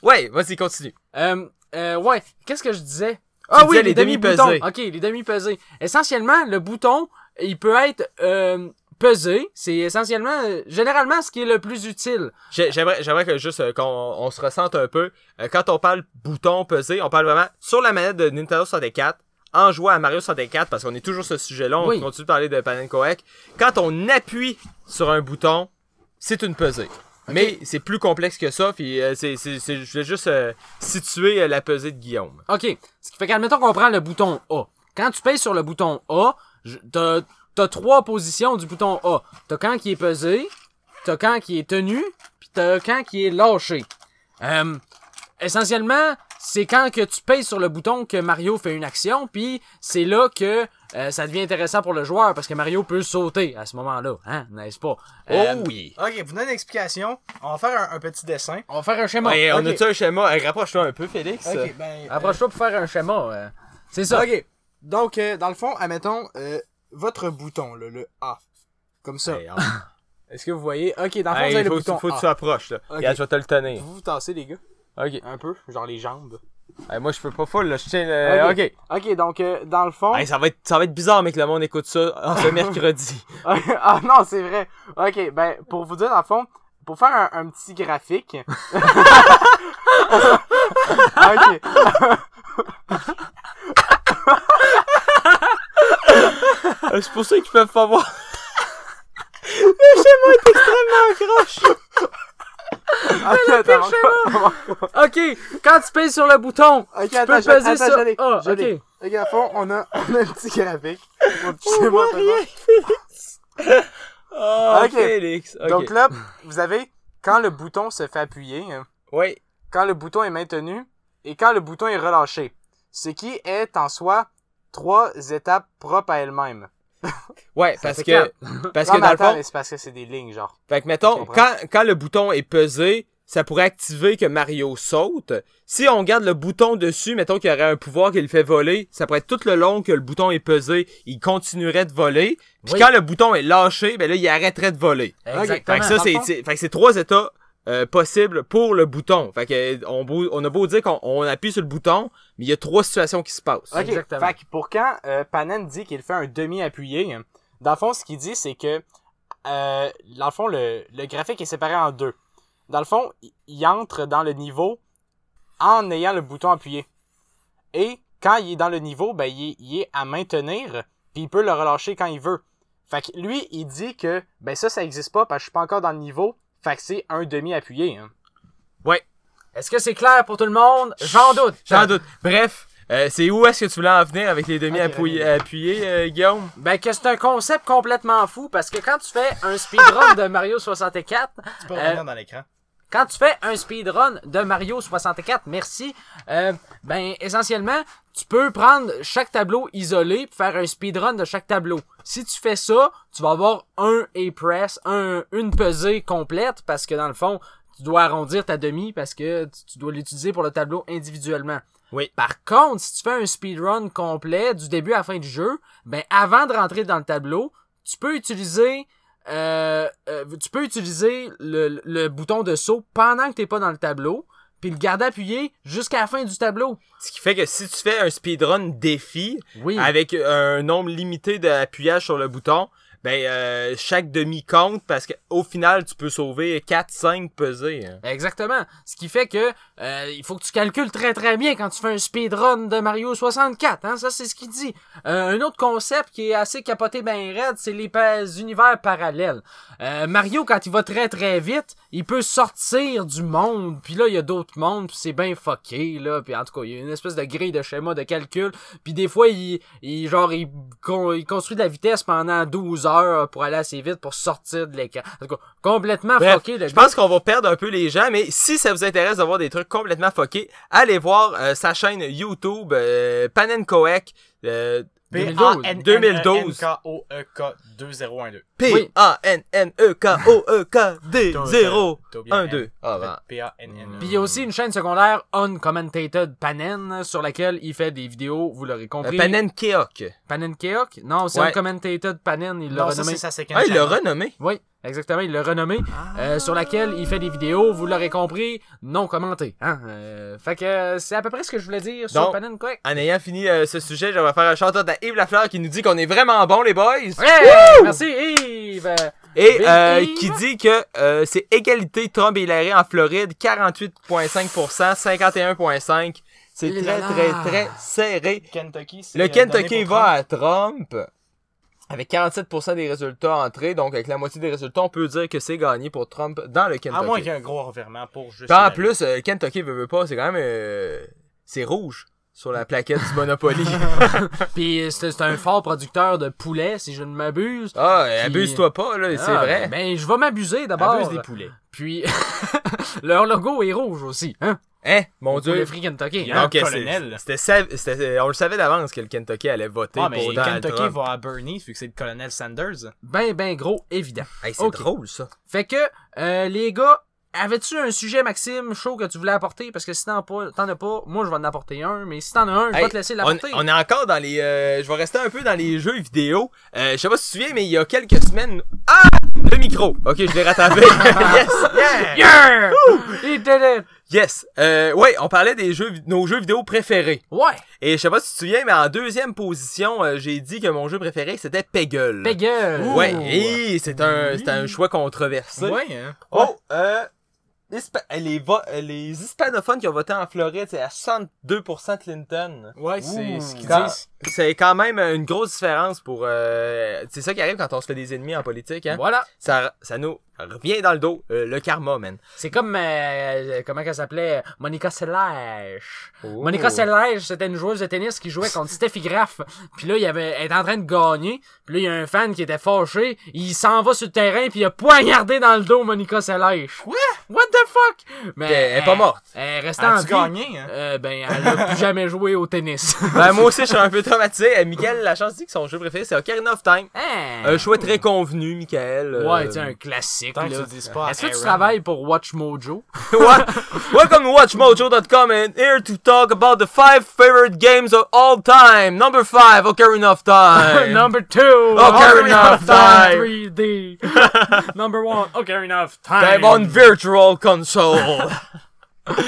Ouais, vas-y, continue. Euh, euh, ouais, qu'est-ce que je disais? Ah oui, les, les demi-boutons. Ok, les demi-pesés. Essentiellement, le bouton, il peut être euh, pesé. C'est essentiellement, euh, généralement, ce qui est le plus utile. J'ai- J'aimerais, j'aimerais que juste euh, qu'on on se ressente un peu. Euh, quand on parle bouton pesé, on parle vraiment sur la manette de Nintendo 64, en jouant à Mario 64, parce qu'on est toujours sur ce sujet-là, on Oui. continue de parler de Panenkoek. Quand on appuie sur un bouton, c'est une pesée. Mais c'est plus complexe que ça, puis euh, c'est, je vais juste euh, situer euh, la pesée de Guillaume. Ok, ce qui fait qu'admettons qu'on prend le bouton A. Quand tu pèses sur le bouton A, t'as, t'as trois positions du bouton A. T'as quand qui est pesé, t'as quand qui est tenu, puis t'as quand qui est lâché. Euh, essentiellement, c'est quand que tu pèses sur le bouton que Mario fait une action, puis c'est là que euh, ça devient intéressant pour le joueur parce que Mario peut sauter à ce moment-là, hein, n'est-ce pas? Euh, oh oui! ok, vous donnez une explication. On va faire un, un petit dessin. On va faire un schéma. Ouais, on Ok. a-tu un schéma? Hey, rapproche-toi un peu, Félix. Ok, ben. Approche-toi pour faire un schéma. euh. C'est ça. Ok. Donc, euh, dans le fond, admettons, euh, votre bouton, là, le A. Comme ça. Hey, Est-ce que vous voyez? Ok, dans le fond, hey, vous avez le bouton faut que A. tu approches, là. Ok. Regarde, je vais te le tenir. Vous vous tassez, les gars. Ok. Un peu. Genre les jambes. Hey, moi, je peux pas full, là. Je tiens le... Ok. Ok, donc, euh, dans le fond. Hey, ça, va être, ça va être bizarre, mais que le monde écoute ça en ce mercredi. ah non, c'est vrai. Ok, ben, pour vous dire, dans le fond, pour faire un, un petit graphique. ok. Euh, C'est pour ça qu'ils peuvent pas voir. le schéma est extrêmement croche. Ok, attends, encore- Ok, quand tu pèses sur le bouton, Ok, tu attends, peux je- peser attends, sur... Ah, l'ai. ok. Ok, à fond, on a, on a un petit graphique. Schéma, attends. Oh, Ok. Félix. Ok. Donc là, vous avez, quand le bouton se fait appuyer, hein, oui. quand le bouton est maintenu et quand le bouton est relâché. Ce qui est en soi trois étapes propres à elles-mêmes. Ouais, parce que, parce Non, que dans le fond, c'est parce que c'est des lignes, genre. fait que mettons, quand, quand le bouton est pesé, ça pourrait activer que Mario saute. Si on garde le bouton dessus, mettons qu'il y aurait un pouvoir qui le fait voler, ça pourrait être tout le long que le bouton est pesé, il continuerait de voler. Puis Oui. quand le bouton est lâché, ben là, il arrêterait de voler. Exactement. Fait que ça, fond- c'est- fait que c'est trois états euh, possibles pour le bouton. Fait que on, beau- on a beau dire qu'on on appuie sur le bouton, mais il y a trois situations qui se passent. Exactement. Fait que pour quand euh, Panen dit qu'il fait un demi-appuyé, dans le fond, ce qu'il dit, c'est que, euh, dans le fond, le, le graphique est séparé en deux. Dans le fond, il- entre dans le niveau en ayant le bouton appuyé. Et quand il est dans le niveau, ben, il est, il est à maintenir, puis il peut le relâcher quand il veut. Fait que lui, il dit que, ben ça, ça existe pas parce que je suis pas encore dans le niveau. Fait que c'est un demi-appuyé. Hein. Ouais, Est-ce que c'est clair pour tout le monde? J'en doute. j'en doute. Bref, euh, c'est où est-ce que tu voulais en venir avec les demi Ok, appuyés, ok. appuyés, euh, Guillaume? Ben que c'est un concept complètement fou parce que quand tu fais un speedrun de Mario 64, Tu peux Euh, revenir dans l'écran. Quand tu fais un speedrun de Mario 64, merci, euh, ben essentiellement, tu peux prendre chaque tableau isolé pour faire un speedrun de chaque tableau. Si tu fais ça, tu vas avoir un A-press, un, une pesée complète parce que dans le fond, tu dois arrondir ta demi parce que tu- tu dois l'utiliser pour le tableau individuellement. Oui. Par contre, si tu fais un speedrun complet du début à la fin du jeu, ben avant de rentrer dans le tableau, tu peux utiliser euh, euh, tu peux utiliser le, le bouton de saut pendant que t'es pas dans le tableau, puis le garder appuyé jusqu'à la fin du tableau. Ce qui fait que si tu fais un speedrun défi Oui. avec un nombre limité d'appuyages sur le bouton, ben euh, chaque demi compte parce qu'au final tu peux sauver 4 5 pesées. hein. Exactement. Ce qui fait que euh, il faut que tu calcules très très bien quand tu fais un speedrun de Mario 64. Hein? Ça, c'est ce qu'il dit. Euh, un autre concept qui est assez capoté ben raide, c'est les univers parallèles. Euh, Mario, quand il va très très vite, il peut sortir du monde. Puis là, il y a d'autres mondes, puis c'est bien fucké. Là. Puis en tout cas, il y a une espèce de grille de schéma de calcul. Puis des fois, il, il genre il construit de la vitesse pendant 12 heures pour aller assez vite pour sortir de l'écran. En tout cas, complètement Bref, fucké. le je gars. pense qu'on va perdre un peu les gens, mais si ça vous intéresse d'avoir des trucs complètement fuckés, allez voir euh, sa chaîne YouTube euh, Panenkoek euh, 2012. 2012. K-O-E-K 2012. Oui. P-A-N-N-E-K-O-E-K-D-0 1, 2. Ah, ben. P-A-N-N. Puis il y a aussi une chaîne secondaire Uncommented Panen sur laquelle il fait des vidéos, vous l'aurez Euh, compris. Panenkeok. Panen Keok? Non, c'est Ouais. Uncommented Panen, il l'a renommé. c'est sa second Ah, il l'a renommé. Oui, exactement, il l'a renommé. Ah. euh, sur laquelle il fait des vidéos, vous l'aurez compris, non commentées. Hein? Euh, fait que c'est à peu près ce que je voulais dire sur Donc, Panen Keok. En ayant fini euh, ce sujet, je vais faire un chanteur à Yves Lafleur qui nous dit qu'on est vraiment bon les boys. Ouais, merci Yves! Et euh, qui dit que euh, c'est égalité Trump et Hillary en Floride, 48,5%, 51,5%. C'est Et très, très, très serré. Kentucky, c'est Le Kentucky va Trump. à Trump avec 47% des résultats entrés. Donc, avec la moitié des résultats, on peut dire que c'est gagné pour Trump dans le Kentucky. À moins qu'il y ait un gros revirement pour juste. En plus, euh, Kentucky veut, veut pas, c'est quand même... euh, c'est rouge sur la plaquette du Monopoly. Puis c'est c'est un fort producteur de poulet, si je ne m'abuse. ah, Puis- abuse-toi pas, là, c'est Ah, vrai. Ben, je vais m'abuser d'abord. Abuse des poulets. Puis, leur logo est rouge aussi, hein? Hein, mon Pour dieu. le Free Kentucky. Il y a un Hein? Colonel. C'était, on le savait d'avance que le Kentucky allait voter Ah, mais pour Donald Kentucky Trump. va à Bernie, vu que c'est le colonel Sanders. Ben, ben gros, évident. Hey, c'est drôle, ça. Fait que, euh, les gars, avais-tu un sujet, Maxime, chaud que tu voulais apporter? Parce que si t'en as pas, t'en as pas, moi je vais en apporter un, mais si t'en as un, je Hey, vais te laisser on, l'apporter. on est encore dans les... euh, je vais rester un peu dans les jeux vidéo. Euh, je sais pas si tu te souviens, mais il y a quelques semaines... Ah! Le micro! Ok, je l'ai rattrapé. yes! Yeah! Yeah! He did it! Yes! Euh, ouais, on parlait des jeux, nos jeux vidéo préférés. Ouais! Et je sais pas si tu te souviens, mais en deuxième position, euh, j'ai dit que mon jeu préféré, c'était Peggle. Peggle! Ouais, et c'est un, c'est un choix controversé. Ouais, hein. Oh, euh, les, vo- euh, les hispanophones qui ont voté en Floride, c'est à 62% Clinton. Ouais, c'est Ouh. ce qu'ils Quand- disent. C'est quand même une grosse différence pour... euh, c'est ça qui arrive quand on se fait des ennemis en politique, hein. Voilà! Ça, ça nous revient dans le dos, euh, le karma, man. C'est comme, euh, comment qu'elle s'appelait? Monica Seles. Oh. Monica Seles, c'était une joueuse de tennis qui jouait contre Steffi Graf. Puis là, il avait, elle était en train de gagner. Puis là, il y a un fan qui était fâché. Il s'en va sur le terrain puis il a poignardé dans le dos Monica Seles. Quoi? What the fuck? Mais Elle est pas morte. Elle est restée en vie. gagné, hein? Euh, ben, elle a plus jamais joué au tennis. Ben, moi aussi, je suis un peu traumatisé. Euh, Michael, la chance dit que son jeu préféré, c'est Ocarina of Time. Hein? Un choix très convenu, Michael. euh, Ouais, tu sais, un classique, Tant là. Est-ce que tu travailles pour Watch Mojo? What? Welcome to WatchMojo.com and here to talk about the five favorite games of all time. Number five, Ocarina of Time. Number two, Ocarina of Time. 3D. Number one, Ocarina of Time. Time on Virtual Console.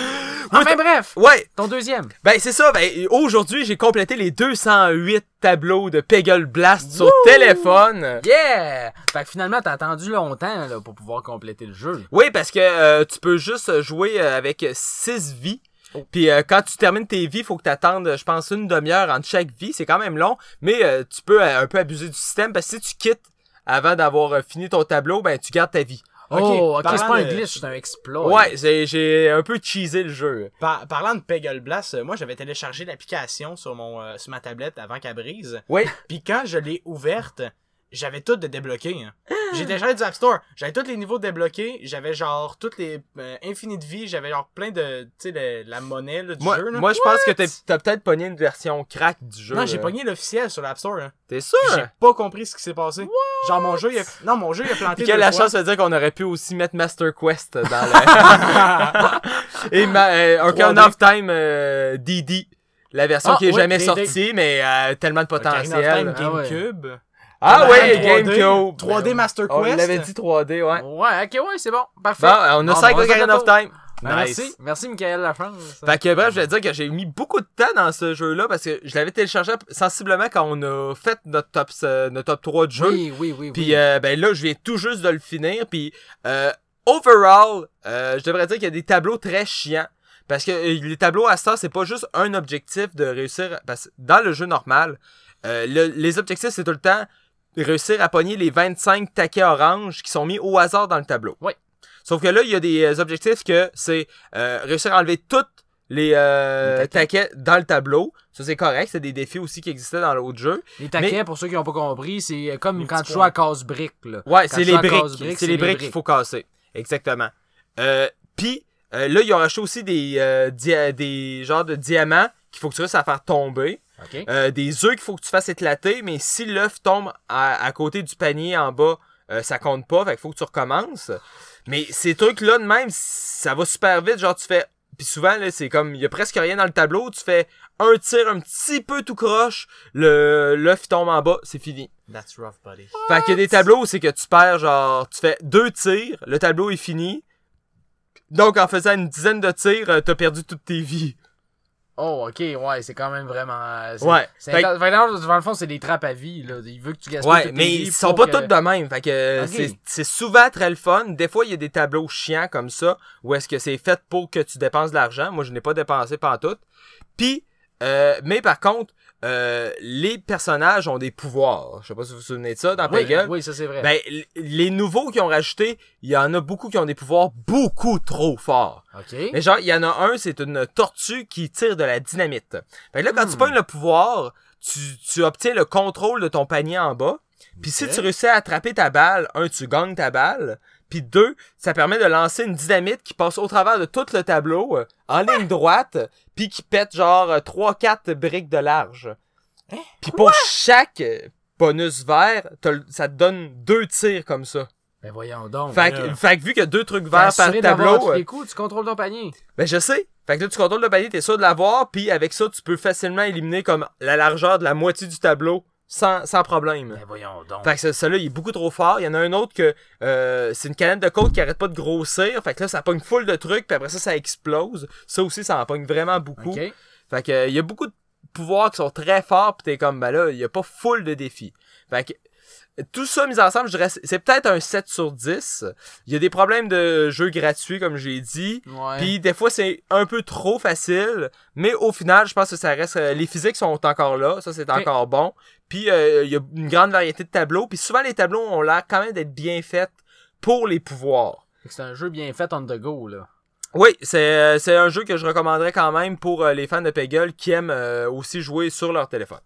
Enfin bref, ouais, ton deuxième. ben c'est ça. Ben aujourd'hui, j'ai complété les 208 tableaux de Peggle Blast sur téléphone. Yeah! Fait que finalement, t'as attendu longtemps là, pour pouvoir compléter le jeu. Oui, parce que euh, tu peux juste jouer euh, avec 6 vies. Puis euh, quand tu termines tes vies, faut que tu attendes, je pense, une demi-heure entre chaque vie. C'est quand même long, mais euh, tu peux un peu abuser du système parce que si tu quittes avant d'avoir fini ton tableau, ben tu gardes ta vie. Oh, ok, c'est parlant pas un de- glitch, c'est un exploit. Ouais, c'est- j'ai un peu cheesé le jeu. Par- parlant de Peggle Blast, euh, moi j'avais téléchargé l'application sur mon euh, sur ma tablette avant qu'elle brise. Oui. Puis quand je l'ai ouverte, j'avais tout de débloqué. Hein. J'ai téléchargé du App Store. J'avais tous les niveaux débloqués. J'avais genre toutes les euh, infinies de vie. J'avais genre plein de, tu sais, de la monnaie là, du Moi, jeu. Là. moi je pense que t'as peut-être pogné une version crack du jeu. non, j'ai pogné l'officiel sur l'App Store. Hein. T'es sûr? J'ai pas compris ce qui s'est passé. Genre mon jeu, il a... non mon jeu il a planté. Puis quelle deux la fois. chance de dire qu'on aurait pu aussi mettre Master Quest dans la... Et ma, euh, Ocarina 3D. of Time euh, DD. La version Ah, qui est oui, jamais sortie, mais euh, tellement de Ocarina of potentiel. Time, Ah ouais. Ah Ouais, oui, 3D, GameCube. 3D Master On Quest. l'avait dit 3D, ouais. Ouais, ok, ouais, c'est bon. Parfait. Bon, on a Bon, 5 ben, on Ocarina of Time. Ben, Nice. Merci, merci Michael Lachance. Fait que bref, je vais dire que j'ai mis beaucoup de temps dans ce jeu-là parce que je l'avais téléchargé sensiblement quand on a fait notre top, euh, notre top 3 de jeu. Oui, oui, oui. Puis oui. euh, ben là, je viens tout juste de le finir. Puis euh, overall, euh, je devrais dire qu'il y a des tableaux très chiants. Parce que les tableaux à ça, c'est pas juste un objectif de réussir. Parce que dans le jeu normal, euh, le- les objectifs, c'est tout le temps réussir à pogner les 25 taquets oranges qui sont mis au hasard dans le tableau. Oui. Sauf que là, il y a des euh, objectifs que c'est euh, réussir à enlever toutes les, euh, Les taquets dans le tableau. Ça, c'est correct. C'est des défis aussi qui existaient dans l'autre jeu. Les taquets, mais- pour ceux qui n'ont pas compris, c'est comme Les quand tu joues à casse-briques. là. Ouais, c'est les briques. C'est les briques qu'il faut casser. Exactement. Euh, Puis, euh, là, ils ont acheté aussi des, euh, dia- des genres de diamants qu'il faut que tu réussisses à faire tomber. OK. Euh, des œufs qu'il faut que tu fasses éclater, mais si l'œuf tombe à, à côté du panier en bas, euh, ça compte pas, fait qu'il faut que tu recommences. Mais ces trucs-là, de même, ça va super vite, genre tu fais... Puis souvent, là, c'est comme, il y a presque rien dans le tableau, tu fais un tir un petit peu tout croche, le l'œuf tombe en bas, c'est fini. That's rough, buddy. Fait qu'il y a des tableaux où c'est que tu perds, genre, tu fais deux tirs, le tableau est fini. Donc, en faisant une dizaine de tirs, euh, t'as perdu toutes tes vies. Oh, ok, ouais, c'est quand même vraiment. euh, Ouais. Fait- dans, le fond, c'est des trappes à vie, là. Il veut que tu gaspilles Ouais, toutes mais ils sont pas que- tous de même. Fait que c'est- souvent très le fun. Des fois, il y a des tableaux chiants comme ça, où est-ce que c'est fait pour que tu dépenses de l'argent. Moi, je n'ai pas dépensé tout. Puis, euh, mais par contre, euh, les personnages ont des pouvoirs. Je sais pas si vous vous souvenez de ça dans Oui, Peggle. oui, ça c'est vrai. Ben, les nouveaux qui ont rajouté, il y en a beaucoup qui ont des pouvoirs beaucoup trop forts. ok. Mais genre, il y en a un, c'est une tortue qui tire de la dynamite. Fait que là, quand tu Hmm. pognes le pouvoir, tu, tu obtiens le contrôle de ton panier en bas. Puis si tu réussis à attraper ta balle, un, tu gagnes ta balle. Puis deux, ça permet de lancer une dynamite qui passe au travers de tout le tableau, euh, en ligne droite, puis qui pète genre 3-4 briques de large. Puis pour chaque euh, bonus vert, ça te donne deux tirs comme ça. Ben voyons donc. Fait que, fait que vu qu'il y a deux trucs verts par tableau, tous euh, les coups, tu contrôles ton panier. ben je sais. Fait que là, tu contrôles le panier, t'es sûr de l'avoir, puis avec ça, tu peux facilement éliminer comme la largeur de la moitié du tableau sans, sans problème. Ben voyons donc. Fait que ce- celui-là, il est beaucoup trop fort. Il y en a un autre que euh, c'est une canette de côte qui arrête pas de grossir. Fait que là, ça pogne full de trucs, puis après ça, ça explose. Ça aussi, ça en pogne vraiment beaucoup. Fait que euh, il y a beaucoup de pouvoirs qui sont très forts, pis t'es comme, ben là, il y a pas full de défis. Fait que tout ça mis ensemble, je dirais, c'est- peut-être un 7 sur 10. Il y a des problèmes de jeux gratuits, comme j'ai dit. Ouais. Puis des fois c'est un peu trop facile, mais au final je pense que ça reste euh, les physiques sont encore là, ça c'est encore bon. Puis euh, il y a une grande variété de tableaux, puis souvent les tableaux ont l'air quand même d'être bien faits pour les pouvoirs. C'est un jeu bien fait on the go, là. Oui, c'est euh, c'est un jeu que je recommanderais quand même pour euh, les fans de Peggle qui aiment aussi jouer sur leur téléphone.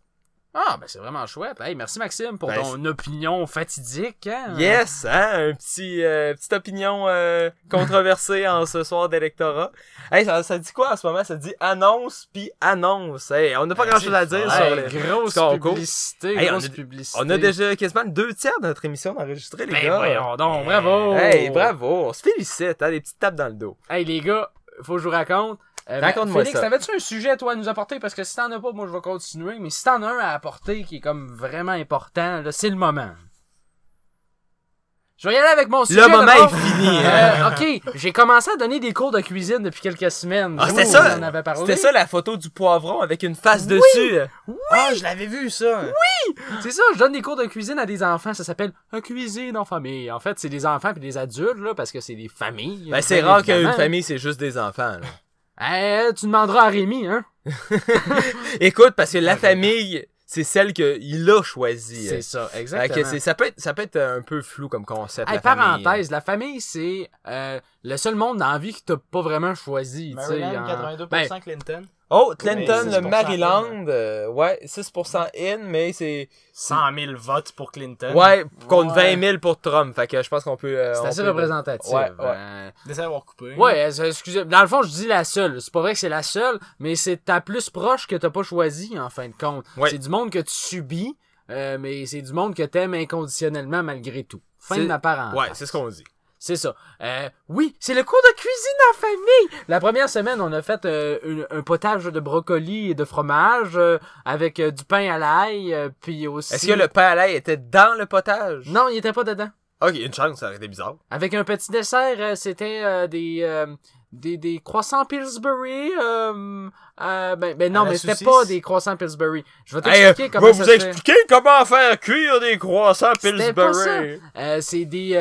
Ah, ben c'est vraiment chouette. Hey, merci Maxime pour Ben, ton opinion fatidique. Hein? Yes, hein, un petit euh, petite opinion euh, controversée en ce soir d'électorat. Hey, ça, ça dit quoi en ce moment? Ça dit annonce puis annonce. Hey, on n'a pas Ben, grand chose c'est à dire sur les grosse concours. publicité, Hey, on a- publicité. On a déjà quasiment deux tiers de notre émission enregistrée, les Ben gars. voyons donc, bravo! Hey, bravo, on se félicite, hein, des petites tapes dans le dos. Hey les gars, faut que je vous raconte. Euh, Raconte-moi Félix, ça. t'avais-tu un sujet toi à nous apporter? Parce que si t'en as pas, moi je vais continuer. Mais si t'en as un à apporter qui est comme vraiment important, là, c'est le moment. Je vais y aller avec mon sujet. Le moment d'abord. est fini. hein. Euh, ok, j'ai commencé à donner des cours de cuisine depuis quelques semaines. Ah, c'était ça, en avez parlé. c'était ça la photo du poivron avec une face dessus. Ah, je l'avais vu, ça. C'est ça, je donne des cours de cuisine à des enfants. Ça s'appelle un cuisine en famille. En fait, c'est des enfants puis des adultes, là, parce que c'est des familles. Ben, c'est rare évidemment. qu'une famille, c'est juste des enfants. là. Eh, tu demanderas à Rémi, hein? Écoute, parce que la famille, c'est celle qu'il a choisie. C'est ça, exactement. que ça, peut être, ça peut être un peu flou comme concept. Hey, la famille. parenthèse, la famille, c'est euh, le seul monde dans la vie que t'as pas vraiment choisi. tu sais, Maryland, en- 82% Ben, Clinton. Oh, Clinton, 6% le Maryland, euh, ouais, 6% in, mais c'est... 100 000 votes pour Clinton. Ouais, contre Ouais. 20 000 pour Trump. Fait que je pense qu'on peut... euh, c'est assez peut- représentatif. Ouais, ouais. Euh, D'essayer d'avoir coupé. ouais, euh, excusez. Dans le fond, je dis la seule. C'est pas vrai que c'est la seule, mais c'est ta plus proche que t'as pas choisi, en fin de compte. Ouais. C'est du monde que tu subis, euh, mais c'est du monde que t'aimes inconditionnellement malgré tout. Fin de ma parenthèse. Ouais, c'est ce qu'on dit. C'est ça. Euh, oui, c'est le cours de cuisine en famille. La première semaine, on a fait euh, une- un potage de brocoli et de fromage euh, avec du pain à l'ail, euh, puis aussi. Est-ce que le pain à l'ail était dans le potage? Non, il était pas dedans. Ok, une chance, ça aurait été bizarre. Avec un petit dessert, euh, c'était euh, des euh, des, des croissants Pillsbury. Ben, ben non, mais c'était pas des croissants Pillsbury. Je vais t'expliquer comment vous expliquer comment faire cuire des croissants Pillsbury. Euh, c'est des.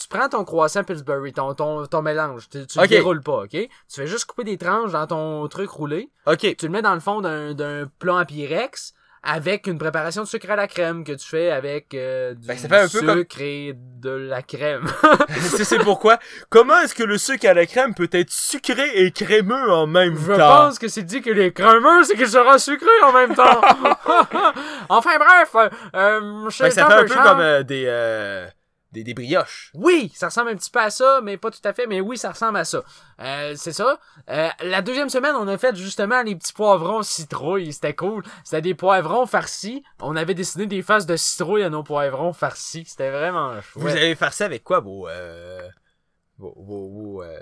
Tu prends ton croissant Pillsbury, ton, ton, ton mélange. Tu, tu le déroules pas, ok? Tu fais juste couper des tranches dans ton truc roulé. Ok. Tu le mets dans le fond d'un, d'un plat en pyrex avec une préparation de sucre à la crème que tu fais avec euh, du Ben, ça fait un peu sucre comme- et de la crème. c'est c'est pourquoi. Comment est-ce que le sucre à la crème peut être sucré et crémeux en même Je temps? pense que c'est dit que les crémeux, c'est qu'il sera sucré en même temps. enfin bref, euh, euh, Ben, ça fait un peu comme euh, des, euh, des, des brioches. Oui, ça ressemble un petit peu à ça, mais pas tout à fait, mais oui, ça ressemble à ça. Euh, c'est ça. Euh, la deuxième semaine, on a fait justement les petits poivrons citrouilles, c'était cool. C'était des poivrons farcis. On avait dessiné des faces de citrouilles à nos poivrons farcis. C'était vraiment Vous chouette. allez faire ça avec quoi, vos... Euh, vos... vos... vos, euh,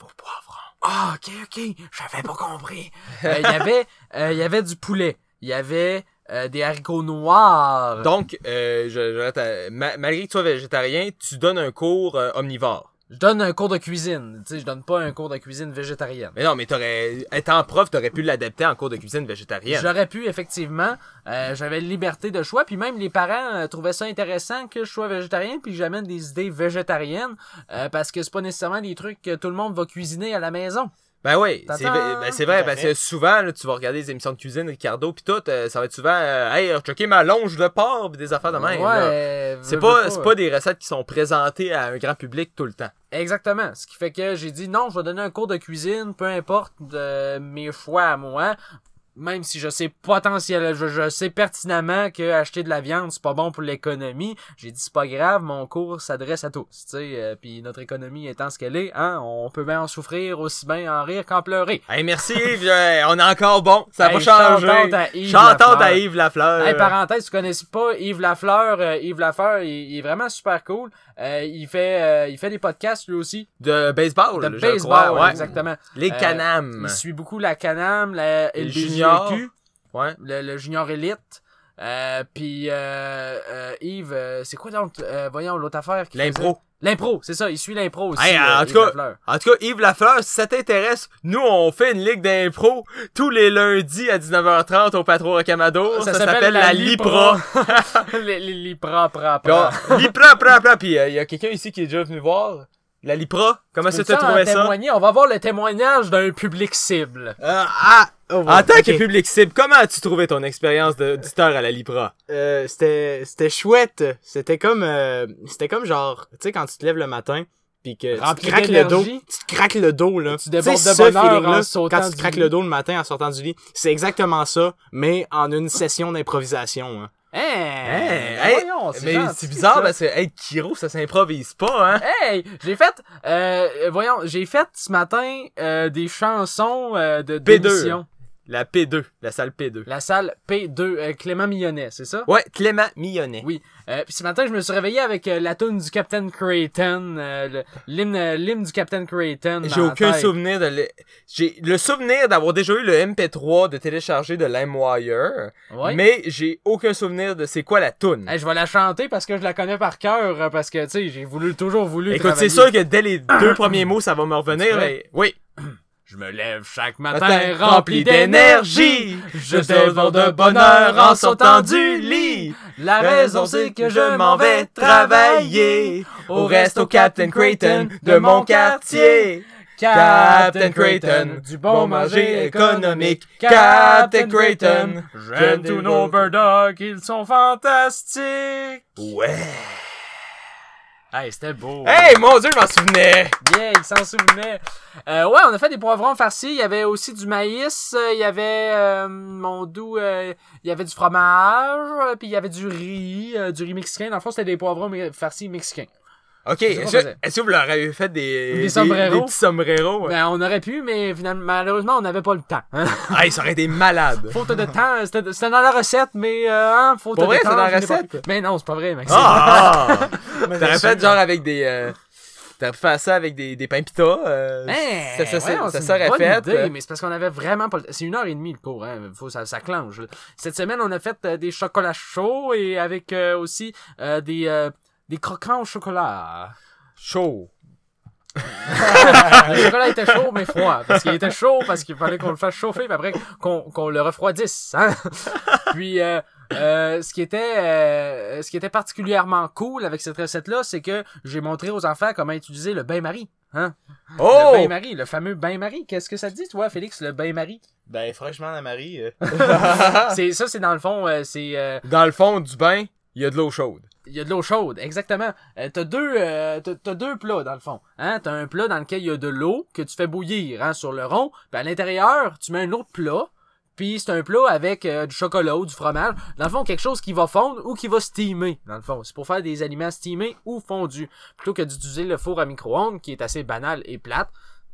vos poivrons? Ah, ok, ok, j'avais pas compris. Euh, Il y avait, euh, il y avait du poulet. Il y avait euh, des haricots noirs. Donc, euh, je, ma- malgré que tu sois végétarien, tu donnes un cours euh, omnivore. Je donne un cours de cuisine. Tu sais, je donne pas un cours de cuisine végétarienne. Mais non, mais t'aurais... Étant prof, t'aurais pu l'adapter en cours de cuisine végétarienne. J'aurais pu, effectivement. Euh, J'avais liberté de choix. Puis même les parents euh, trouvaient ça intéressant que je sois végétarien puis que j'amène des idées végétariennes. euh, parce que c'est pas nécessairement des trucs que tout le monde va cuisiner à la maison. Ben oui, c'est vrai, ben parce fait. que souvent, là, tu vas regarder des émissions de cuisine, Ricardo, pis tout, euh, ça va être souvent, euh, hey, checker ma longe de porc, pis des affaires de même. ouais. C'est pas, c'est pas des recettes qui sont présentées à un grand public tout le temps. Exactement. Ce qui fait que j'ai dit non, je vais donner un cours de cuisine, peu importe de mes choix à moi. Même si je sais potentiel, je, je sais pertinemment que acheter de la viande c'est pas bon pour l'économie. J'ai dit c'est pas grave, mon cours s'adresse à tous. Tu sais, euh, puis notre économie étant ce qu'elle est, hein, on peut bien en souffrir aussi bien en rire qu'en pleurer. Hey, merci Yves, euh, on est encore bon, ça Hey, va changer. shout-out à Yves Lafleur. Hey, parenthèse, tu connais pas Yves Lafleur, euh, Yves Lafleur, il, il est vraiment super cool. Euh, il fait euh, il fait des podcasts lui aussi de baseball, de je baseball, crois, ouais. exactement. Les Euh, Canam. Il suit beaucoup la Canam, la Les LBJQ, Ouais. le, le junior élite. Euh, puis euh, euh, Yves, euh, c'est quoi donc euh, voyons l'autre affaire L'impro. L'impro, c'est ça, il suit l'impro aussi. Hey, euh, en, tout cas, Lafleur. en tout cas, Yves Lafleur, si ça t'intéresse, nous, on fait une ligue d'impro tous les lundis à 19h30 au Patro Rocamadour. Ça, s'appelle la Lipra. les, les Lipra, pra, pra. Lipra, pra, pra. Puis il y a quelqu'un ici qui est déjà venu voir. La Lipra. Comment ça t'as trouvé ça? témoigner? On va voir le témoignage d'un public cible. Euh, ah! oh, En tant que public cible, comment as-tu trouvé ton expérience d'auditeur à la Lipra? Euh, c'était c'était chouette c'était comme euh, c'était comme genre tu sais quand tu te lèves le matin puis que tu te craques le dos tu te craques le dos là Tu débordes de ce bonheur feeling-là, en sautant quand tu te craques lit. le dos le matin en sortant du lit c'est exactement ça mais en une session d'improvisation hein. Hein? Hey, Ben hey, voyons, c'est Mais c'est bizarre ça. parce que, hey, Kiro, ça s'improvise pas, hein? Hey, j'ai fait, euh, voyons, j'ai fait ce matin euh, des chansons euh, de P2. d'émission. La P2, la salle P2. La salle P2, euh, Clément Millonnet, c'est ça? Ouais, Clément Millonnet. Oui. Euh, puis ce matin, je me suis réveillé avec euh, la tune du Captain Creighton, euh, le- l'hymne, euh, l'hymne du Captain Creighton. J'ai aucun tête. souvenir de... le- J'ai le souvenir d'avoir déjà eu le MP3 de télécharger de LimeWire, Ouais. mais j'ai aucun souvenir de c'est quoi la toune. Hey, je vais la chanter parce que je la connais par cœur, parce que, tu sais, j'ai voulu, toujours voulu Écoute, c'est sûr que dès les deux premiers mots, ça va me revenir. Mais- Oui. Je me lève chaque matin Matin rempli d'énergie. Je déborde de bonheur en sortant du lit. La raison c'est que je m'en vais travailler au resto Captain Creighton de mon quartier. Captain Creighton, du bon manger économique. Captain Creighton, j'aime tous nos bird dogs, ils sont fantastiques. Ouais. Hey, c'était beau. Hey, mon dieu, je m'en souvenais. Yeah, il s'en souvenait. Euh, ouais, on a fait des poivrons farcis. Il y avait aussi du maïs. euh, Il y avait euh, mon doux. euh, il y avait du fromage. euh, Puis il y avait du riz, du riz mexicain. Dans le fond, c'était des poivrons farcis mexicains. Ok, est-ce quoi que, vous leur avez fait des... Des sombreros? Des petits sombreros? Ben, on aurait pu, mais finalement, malheureusement, on n'avait pas le temps. hein. Hey, ça aurait été malade. faute de temps. C'était dans la recette, mais euh, hein, faute Pour de vrai, temps. c'est dans la recette? Mais non, c'est pas vrai, Maxime. Ah! Mais T'aurais fait genre avec des... Euh... T'aurais pu faire ça avec des, des pains pita. Euh... Hein, ça, ça, ça, voyons, ça serait fait. idée, euh, mais c'est parce qu'on avait vraiment pas le- C'est une heure et demie le cours, hein. Faut, ça, ça clenche. Cette semaine, on a fait euh, des chocolats chauds et avec euh, aussi euh, des, euh, des croquants au chocolat. Chaud. le chocolat était chaud, mais froid. Parce qu'il était chaud, parce qu'il fallait qu'on le fasse chauffer, puis après qu'on qu'on le refroidisse. Hein? puis, euh, euh, ce qui était euh, ce qui était particulièrement cool avec cette recette-là, c'est que j'ai montré aux enfants comment utiliser le bain-marie. Hein? Oh! Le bain-marie, le fameux bain-marie. Qu'est-ce que ça te dit, toi, Félix, le bain-marie? Ben, franchement, la Marie. euh, c'est ça, c'est dans le fond, euh, c'est euh, Dans le fond du bain, il y a de l'eau chaude. Il y a de l'eau chaude, exactement. Euh, t'as deux, euh, t'as, deux plats dans le fond. Hein, t'as un plat dans lequel il y a de l'eau que tu fais bouillir hein, sur le rond. Puis à l'intérieur, tu mets un autre plat. Puis c'est un plat avec euh, du chocolat ou du fromage. Dans le fond, quelque chose qui va fondre ou qui va steamer. Dans le fond, c'est pour faire des aliments steamés ou fondus, plutôt que d'utiliser le four à micro-ondes qui est assez banal et plate.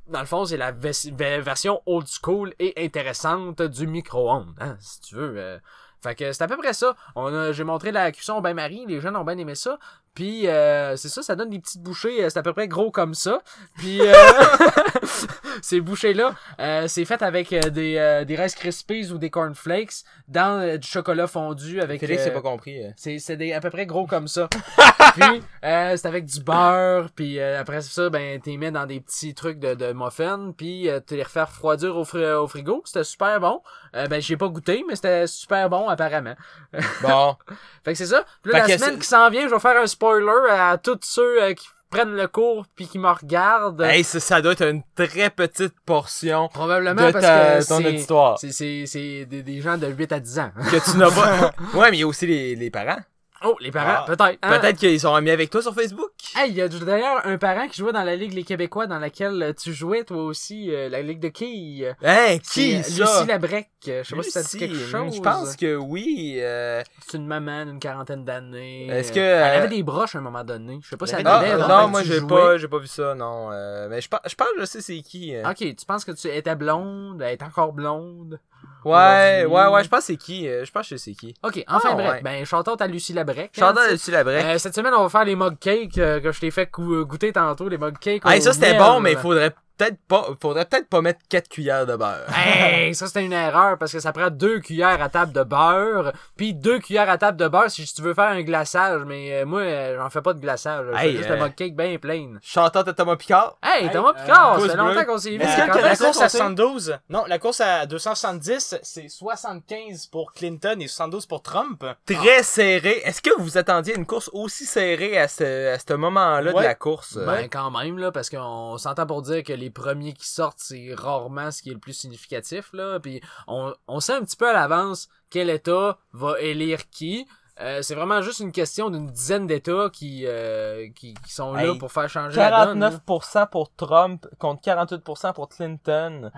Dans le fond, c'est la vers- ver- version old school et intéressante du micro-ondes, hein, si tu veux. Fait que c'est à peu près ça. On a, j'ai montré la cuisson au bain-marie, les jeunes ont bien aimé ça. Puis euh, c'est ça, ça donne des petites bouchées, euh, c'est à peu près gros comme ça. Puis euh, ces bouchées-là, euh, c'est fait avec euh, des, euh, des Rice Krispies ou des cornflakes dans du chocolat fondu avec... Félix, c'est pas compris. c'est c'est des à peu près gros comme ça. puis euh, c'est avec du beurre, puis euh, après ça ben t'es mets dans des petits trucs de, de muffins, puis euh, tu les refais refroidir au, fri- au frigo, c'était super bon. Euh, ben j'ai pas goûté mais c'était super bon apparemment. Bon. Fait que c'est ça. Puis là, Fait la semaine qui s'en vient, je vais faire un spoiler à tous ceux euh, qui prennent le cours puis qui me regardent. hey, ça, ça doit être une très petite portion Probablement de parce ta- que ton c'est auditoire. c'est c'est c'est des, des gens de 8 à 10 ans. Que tu n'as pas. ouais, mais il y a aussi les, les parents. Oh, les parents, Ah. peut-être. hein? Peut-être qu'ils sont amis avec toi sur Facebook. Hey, il y a d'ailleurs un parent qui jouait dans la Ligue Les Québécois dans laquelle euh, tu jouais toi aussi, euh, la Ligue de quilles. Hein, qui euh, ça? Lucie Labrec. Euh, Je sais pas si ça dit quelque chose. Je pense que oui. euh, C'est une maman d'une quarantaine d'années. Est-ce Euh, que, Elle euh, avait des broches à un moment donné. Je sais pas si elle avait non, quand moi tu j'ai pas, j'ai pas vu ça, non. Euh, mais je pense, je pense que je sais c'est qui. euh. Ok, tu penses que tu étais blonde, elle est encore blonde? Ouais, ouais, ouais, je pense que c'est qui. euh, Je pense que c'est qui. Ok, enfin Ah, bref, ouais. ben out à Lucie Labrec. hein, Chantal tu sais. dessus la break. Euh, cette semaine, on va faire les mug cakes euh, que je t'ai fait goûter tantôt, les mug cakes. Hey, au ça c'était bon, mais il faudrait peut-être pas, faudrait peut-être pas mettre 4 cuillères de beurre. Hey, ça c'était une erreur parce que ça prend deux cuillères à table de beurre, puis deux cuillères à table de beurre si tu veux faire un glaçage, mais euh, moi euh, j'en fais pas de glaçage, je fais juste euh, un mug cake bien plein. Chantal de Thomas Picard? Hey, Hey, Thomas euh, Picard, ça pouce fait longtemps qu'on s'est vu. Est-ce Quand que la course à s'est- 72, non, la course à 270, c'est 75 pour Clinton et 72 pour Trump? Très serré. Est-ce que vous attendiez une course aussi serrée à ce, à ce moment-là de la course? euh? Ben quand même là, parce qu'on s'entend pour dire que les premiers qui sortent c'est rarement ce qui est le plus significatif là, puis on, on sait un petit peu à l'avance quel État va élire qui. Euh, c'est vraiment juste une question d'une dizaine d'États qui, euh, qui, qui sont là Hey, pour faire changer la donne. là. 49% pour Trump contre 48% pour Clinton.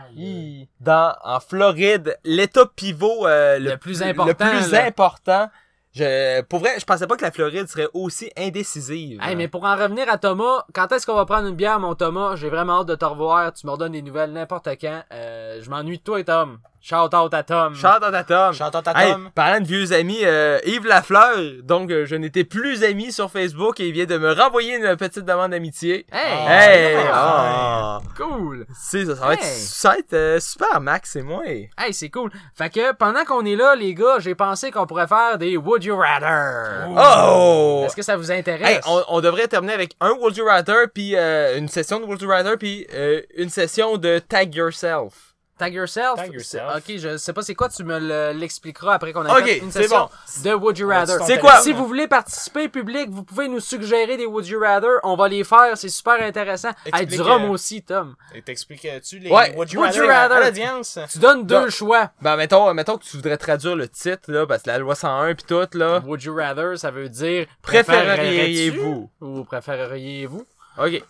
Dans, en Floride, l'état pivot euh, le, Le plus important, Le plus là. important. Je, pour vrai, je pensais pas que la Floride serait aussi indécisive. Hey, mais pour en revenir à Thomas, quand est-ce qu'on va prendre une bière, mon Thomas? J'ai vraiment hâte de te revoir. Tu me redonnes des nouvelles n'importe quand. Euh, je m'ennuie de toi Tom. Shout out à Tom. Chante dans ta Tom. J'entends ta Hey, Tom. parlant de vieux amis, euh, Yves Lafleur, donc euh, je n'étais plus ami sur Facebook et il vient de me renvoyer une petite demande d'amitié. Hey! Hey! ouais. ah. Cool! C'est ça, ça va être, Hey. ça va être, euh, super, Max et moi. Hey, c'est cool. Fait que pendant qu'on est là, les gars, j'ai pensé qu'on pourrait faire des Would You Rather. Oh! Est-ce que ça vous intéresse? Hey, on, on devrait terminer avec un Would You Rather, puis euh, une session de Would You Rather, puis euh, une session de Tag Yourself. Tag yourself. Tag yourself. Ok, je sais pas c'est quoi, tu me le- l'expliqueras après qu'on a Ok, fait une c'est session de Would You Rather. C'est quoi? Si vous voulez participer public, vous pouvez nous suggérer des Would You Rather. On va les faire, c'est super intéressant. Hey, du rhum euh, aussi, Tom. Et T'expliques-tu les Ouais, Would You Would You Rather à- Rather. à l'audience? Tu donnes deux Donc- choix. Ben, mettons, mettons que tu voudrais traduire le titre, là, parce que la loi 101 pis tout, là. Would You Rather, ça veut dire Préféreriez-vous? ou préféreriez-vous? Ok.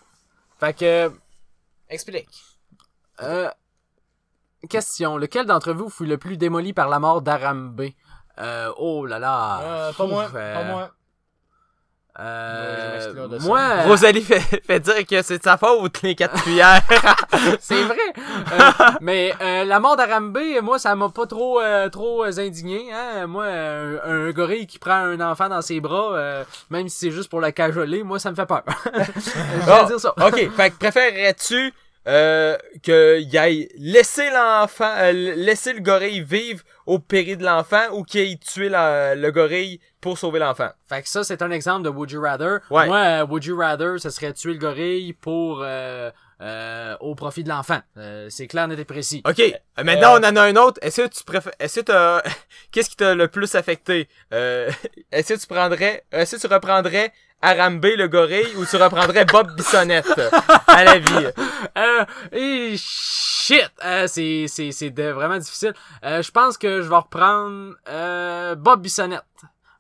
Fait que, Explique. euh, question. Lequel d'entre vous fut le plus démoli par la mort d'Arambe? Euh, oh là là. Euh, pas moi, euh, pas moi. Euh, Ouais, moi, euh, Rosalie fait, fait dire que c'est de sa faute, les quatre cuillères. c'est vrai. Euh, mais euh, la mort d'Arambe, moi, ça m'a pas trop euh, trop indigné. Hein? Moi, euh, un gorille qui prend un enfant dans ses bras, euh, même si c'est juste pour la cajoler, moi, ça me fait peur. Je de Oh, dire ça. ok, fait que préférerais-tu euh, qu'il aille laisser l'enfant, euh, laisser le gorille vivre au péril de l'enfant ou qu'il aille tuer la- le gorille pour sauver l'enfant. Fait que ça, c'est un exemple de Would You Rather. Ouais. Moi, euh, Would You Rather, ce serait tuer le gorille pour euh, euh, au profit de l'enfant. Euh, c'est clair, net et précis. Ok, maintenant on en a un autre. Est-ce que tu préfères, est-ce que qu'est-ce qui t'a le plus affecté? Euh, est-ce que tu prendrais, est-ce que tu reprendrais Arambe le gorille ou tu reprendrais Bob Bissonnette? à la vie? Euh, et shit! Euh, c'est, c'est, c'est vraiment difficile. Euh, je pense que je vais reprendre euh, Bob Bissonnette.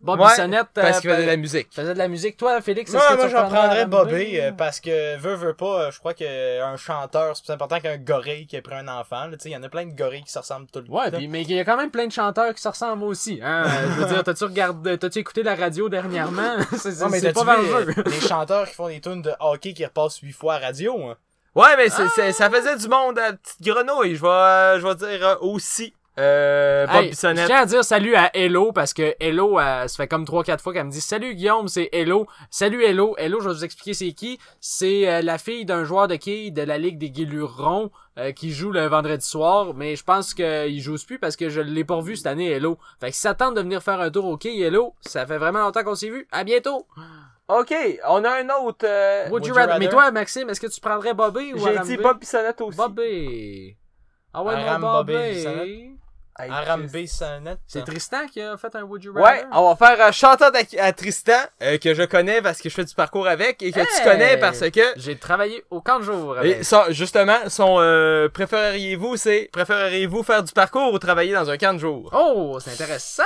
Bob Ouais, Bissonnette. Parce euh, qu'il faisait de la musique. faisait de la musique. Toi, Félix, est-ce Moi, que moi j'en prendrais? Bobby euh, parce que veut veut pas, euh, je crois qu'un chanteur c'est plus important qu'un gorille qui a pris un enfant. là. Tu sais, il y en a plein de gorilles qui se ressemblent tout le Ouais, temps. puis, mais il y a quand même plein de chanteurs qui se ressemblent aussi. Hein? Je veux dire, t'as-tu regardé, t'as-tu écouté la radio dernièrement? c'est c'est- Non, mais c'est t'as-tu pas vu vers le jeu. des chanteurs qui font des tunes de hockey qui repassent huit fois à radio. hein? Ouais, mais c'est, c'est- ça faisait du monde à petite grenouille. Je vais, je vais dire euh, aussi euh, Bob Hey, je Bissonnette. tiens à dire salut à Hello parce que Hello, euh, ça fait comme 3-4 fois qu'elle me dit Salut Guillaume, c'est Hello. Salut Hello. Hello, je vais vous expliquer c'est qui. C'est euh, la fille d'un joueur de quilles de la Ligue des Guilurons euh, qui joue le vendredi soir. Mais je pense qu'il joue plus parce que je l'ai pas revu cette année, Hello. Fait que si ça tente de venir faire un tour au quai, Hello, ça fait vraiment longtemps qu'on s'est vu. À bientôt. Ok, on a un autre. euh, Would you you rather? Mais toi, Maxime, est-ce que tu prendrais Bobby ou J'ai dit Bob Bissonnette aussi. Bobby. Ah ouais, Bobby, Bobby. Arambe. Sonnette. C'est Tristan qui a fait un Would You Rather? Ouais, on va faire un chanteur à, à Tristan, euh, que je connais parce que je fais du parcours avec, et que tu connais parce que... J'ai travaillé au camp de jour. Et avec. ça, justement, son euh, préféreriez-vous, c'est préféreriez-vous faire du parcours ou travailler dans un camp de jour? Oh, c'est intéressant.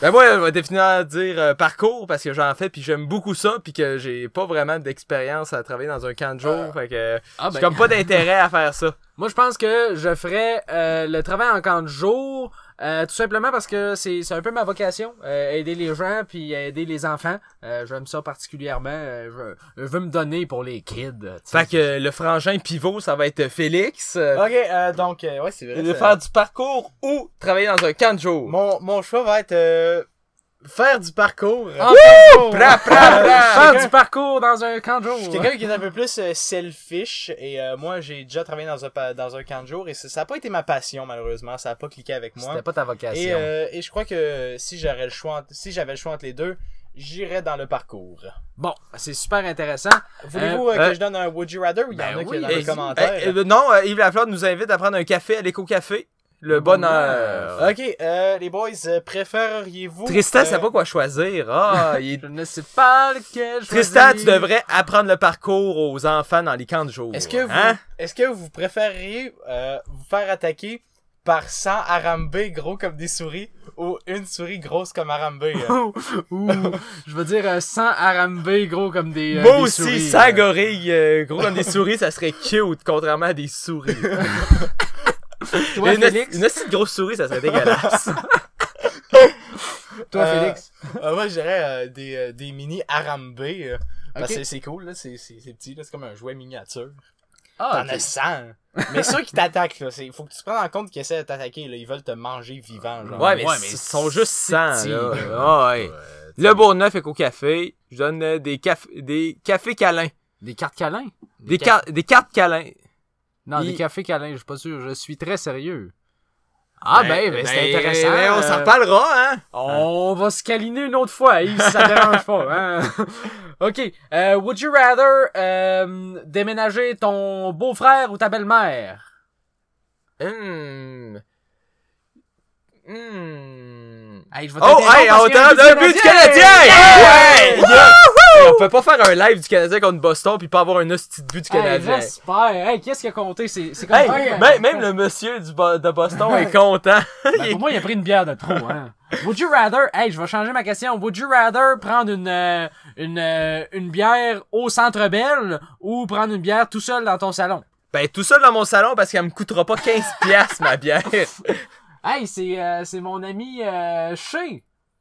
Ben moi, je vais définir dire euh, parcours parce que j'en fais puis j'aime beaucoup ça puis que j'ai pas vraiment d'expérience à travailler dans un camp de jour, fait que Ah, j'ai ben, comme pas d'intérêt à faire ça. Moi, je pense que je ferais euh, le travail en camp de jour, euh, tout simplement parce que c'est c'est un peu ma vocation, euh, aider les gens puis aider les enfants. Euh, J'aime ça particulièrement. euh, je, je veux me donner pour les kids. tu sais. Fait que euh, le frangin pivot, ça va être Félix. Ok, euh, donc, euh, ouais, c'est vrai. de faire du parcours ou travailler dans un camp de jour. Mon, mon choix va être euh, faire du parcours. Pra, pra. Faire du parcours dans un camp de jour. Je suis quelqu'un qui est un peu plus euh, selfish et euh, moi j'ai déjà travaillé dans un, dans un camp de jour et ça ça a pas été ma passion malheureusement, ça a pas cliqué avec moi. C'était pas ta vocation. Et, euh, et je crois que si j'aurais le choix entre- si j'avais le choix entre les deux, j'irais dans le parcours. Bon, c'est super intéressant. Voulez-vous euh, euh, que je donne un would you rather ou il y en ben a qui dans les commentaires? Non, euh, Yves Lafleur nous invite à prendre un café à l'éco-café. Le bonheur. Ok, euh, les boys, euh, préféreriez-vous Tristan euh, sait pas quoi choisir. Ah, il Je ne sais pas lequel Tristan, tu devrais apprendre le parcours aux enfants dans les camps de jour. Est-ce que vous Hein? est-ce que vous préféreriez euh, vous faire attaquer par 100 arambés gros comme des souris ou une souris grosse comme arambé? euh? Ouh, je veux dire euh, 100 arambés gros comme des euh, Moi des aussi, souris, sans euh. gorille, euh, gros comme des souris, ça serait cute, contrairement à des souris. Toi, une, Félix? une aussi grosse souris, ça serait dégueulasse. Toi, Euh, Félix? Euh, moi, je dirais euh, des, euh, des mini arambés. euh, parce que c'est cool, là. C'est, petit, là. C'est comme un jouet miniature. Ah, T'en as 100. Mais ceux qui t'attaquent, là, c'est, faut que tu prennes en compte qu'ils essaient de t'attaquer, là. Ils veulent te manger vivant, genre. Ouais, mais, Ouais, ils mais sont juste c'est 100, petit, là. là. Ah, ouais. Le Bourgneuf est qu'au café. Je donne des, caf- des cafés câlins. Des cartes câlins? Des, des cartes câlins. Non, Il- des cafés câlins, je suis pas sûr. Je suis très sérieux. Ah ben, ben, c'est ben, intéressant. ben, on s'en reparlera, hein? On va se câliner une autre fois, Yves, si ça dérange pas. Hein? ok. Euh, would you rather euh, déménager ton beau-frère ou ta belle-mère? Hum. Hum. Hey, je vais Oh, hey, on qu'il y a un but du Canadien! Ouais! Hey, On peut pas faire un live du Canadien contre Boston puis pas avoir un hostie de but du Hey, Canadien. j'espère. Hey, qu'est-ce qui a compté? C'est c'est comme Hey, même, même le monsieur du Bo- de Boston est content. Ben, pour moi, il a pris une bière de trop, hein. Would you rather, hey, je vais changer ma question. Would you rather prendre une, euh, une, euh, une bière au centre belle ou prendre une bière tout seul dans ton salon? Ben, tout seul dans mon salon parce qu'elle me coûtera pas 15 piastres, ma bière. Hey, c'est, euh, c'est mon ami, euh, Shea.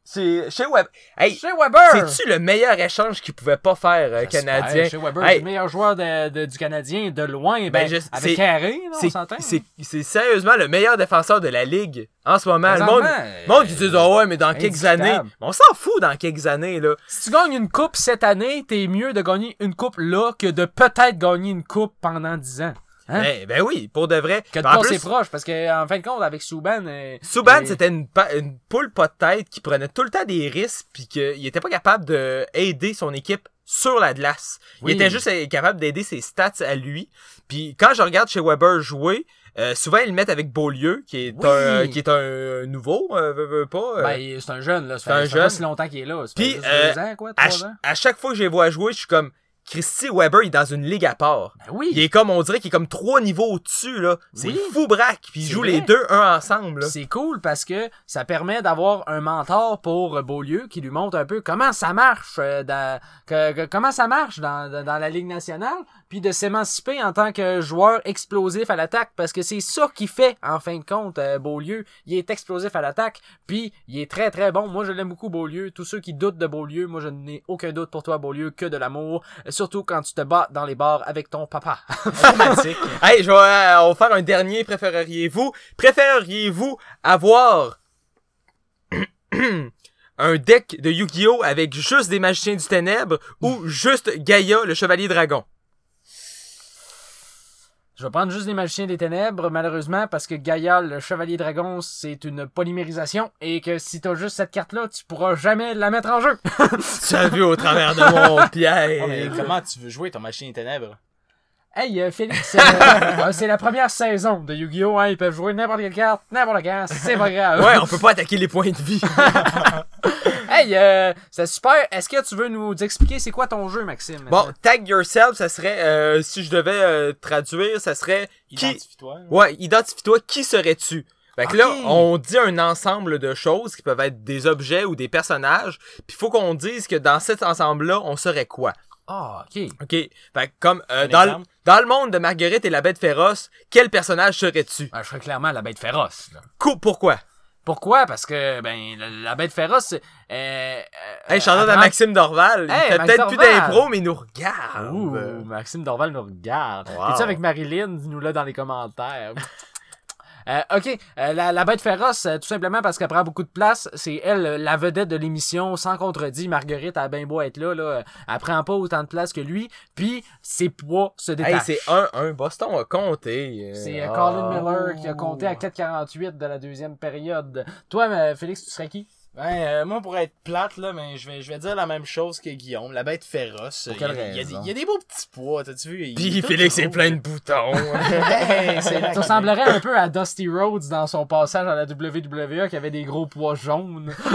C'est chez Web. Hey, Weber. c'est-tu le meilleur échange qu'il pouvait pas faire, euh. Canadien? Shea Weber, Hey. c'est le meilleur joueur de, de- du Canadien, de loin, ben, Ben, je- avec Carré, là, on s'entend. c'est, sérieusement le meilleur défenseur de la ligue en ce moment. Le monde, le monde qui dit, ah ouais, mais dans quelques années. On s'en fout dans quelques années, là. Si tu gagnes une coupe cette année, t'es mieux de gagner une coupe là que de peut-être gagner une coupe pendant 10 ans. Hein? Ben, ben oui, pour de vrai. Que de plus, proche, parce que en fin de compte, avec Souban... euh, euh, c'était une, une poule pas de tête qui prenait tout le temps des risques puis qu'il était pas capable de aider son équipe sur la glace. Oui. Il était juste capable d'aider ses stats à lui. Puis quand je regarde chez Weber jouer, euh, souvent ils le mettent avec Beaulieu, qui est Oui. un qui est un nouveau, euh, veut, veut pas. euh. Ben, c'est un jeune, là. Ça c'est un ça pas si longtemps qu'il est là. Ça Puis, juste deux ans, quoi, à, trois ch- ans. à chaque fois que je les vois jouer, je suis comme Christy Weber, il est dans une ligue à part. Ben oui. Il est comme, on dirait qu'il est comme trois niveaux au-dessus, là. C'est Oui. fou braque. Puis ils jouent vrai. les deux un ensemble, là. C'est cool parce que ça permet d'avoir un mentor pour Beaulieu qui lui montre un peu comment ça marche euh, dans, que- que- comment ça marche dans la Ligue nationale, puis de s'émanciper en tant que joueur explosif à l'attaque parce que c'est ça qu'il fait en fin de compte euh, Beaulieu. Il est explosif à l'attaque, puis il est très très bon. Moi je l'aime beaucoup Beaulieu. Tous ceux qui doutent de Beaulieu, moi je n'ai aucun doute pour toi Beaulieu que de l'amour, surtout quand tu te bats dans les bars avec ton papa. Automatique. Hey, je vais, euh, on va faire un dernier. Préféreriez-vous, préféreriez-vous avoir un deck de Yu-Gi-Oh avec juste des magiciens du ténèbre ou juste Gaïa, le chevalier dragon? Je vais prendre juste les magiciens des ténèbres, malheureusement, parce que Gaïa, le chevalier dragon, c'est une polymérisation, et que si t'as juste cette carte-là, tu pourras jamais la mettre en jeu. Tu as vu au travers de mon piège. Oh, mais comment tu veux jouer ton machine ténèbres? hey, euh, Félix, euh, euh, c'est la première saison de Yu-Gi-Oh! Hein, ils peuvent jouer n'importe quelle carte, n'importe quand, c'est pas grave. Ouais, on peut pas attaquer les points de vie. Hey, euh, c'est super. Est-ce que tu veux nous expliquer c'est quoi ton jeu, Maxime? Bon, maintenant? tag yourself, ça serait, euh, si je devais euh, traduire, ça serait qui, Identifie-toi. Ouais, identifie-toi, qui serais-tu? Fait que là, on dit un ensemble de choses qui peuvent être des objets ou des personnages, puis faut qu'on dise que dans cet ensemble-là, on serait quoi. Ah, ok. OK? Fait que comme euh, dans, dans le monde de Marguerite et la bête féroce, quel personnage serais-tu? Ah, je serais clairement la bête féroce. Là. Pourquoi? Pourquoi? Parce que, ben, la, la bête féroce, euh, euh, Hey, shout-out à Maxime Dorval. Il Hey, fait Max peut-être plus d'impro, mais il nous regarde. Ouh, Maxime Dorval nous regarde. Wow. T'es-tu avec Marilyn? Dis-nous-là dans les commentaires. Euh, ok, euh, la, la bête féroce, euh, tout simplement parce qu'elle prend beaucoup de place. C'est elle, la vedette de l'émission, sans contredit. Marguerite a bien beau être là, là. Elle prend pas autant de place que lui. Puis ses poids se Hey, détachent. c'est 1-1. Boston a compté. C'est euh, Ah. Colin Miller qui a compté à 4,48 de la deuxième période. Toi, Félix, tu serais qui? Ben, euh, moi, pour être plate, là, mais je vais, je vais dire la même chose que Guillaume. La bête féroce. Pour Il y a il y, a des- raison? il y a des beaux petits pois, t'as-tu vu? Il- Puis Félix est plein de boutons. Hey, c'est Ça ressemblerait un peu à Dusty Rhodes dans son passage à la WWE qui avait des gros pois jaunes.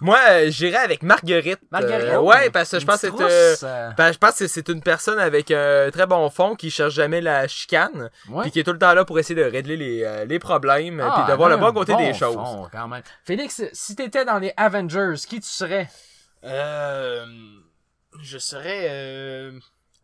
Moi, euh, j'irais avec Marguerite. Marguerite? Euh, ouais, parce que je pense que euh, ben, je pense que c'est une personne avec un très bon fond qui cherche jamais la chicane, ouais. puis qui est tout le temps là pour essayer de régler les, euh, les problèmes, Ah, puis de voir le bon côté des choses. fond, quand même. Félix, si t'étais dans les Avengers, qui tu serais? Euh, je serais, euh,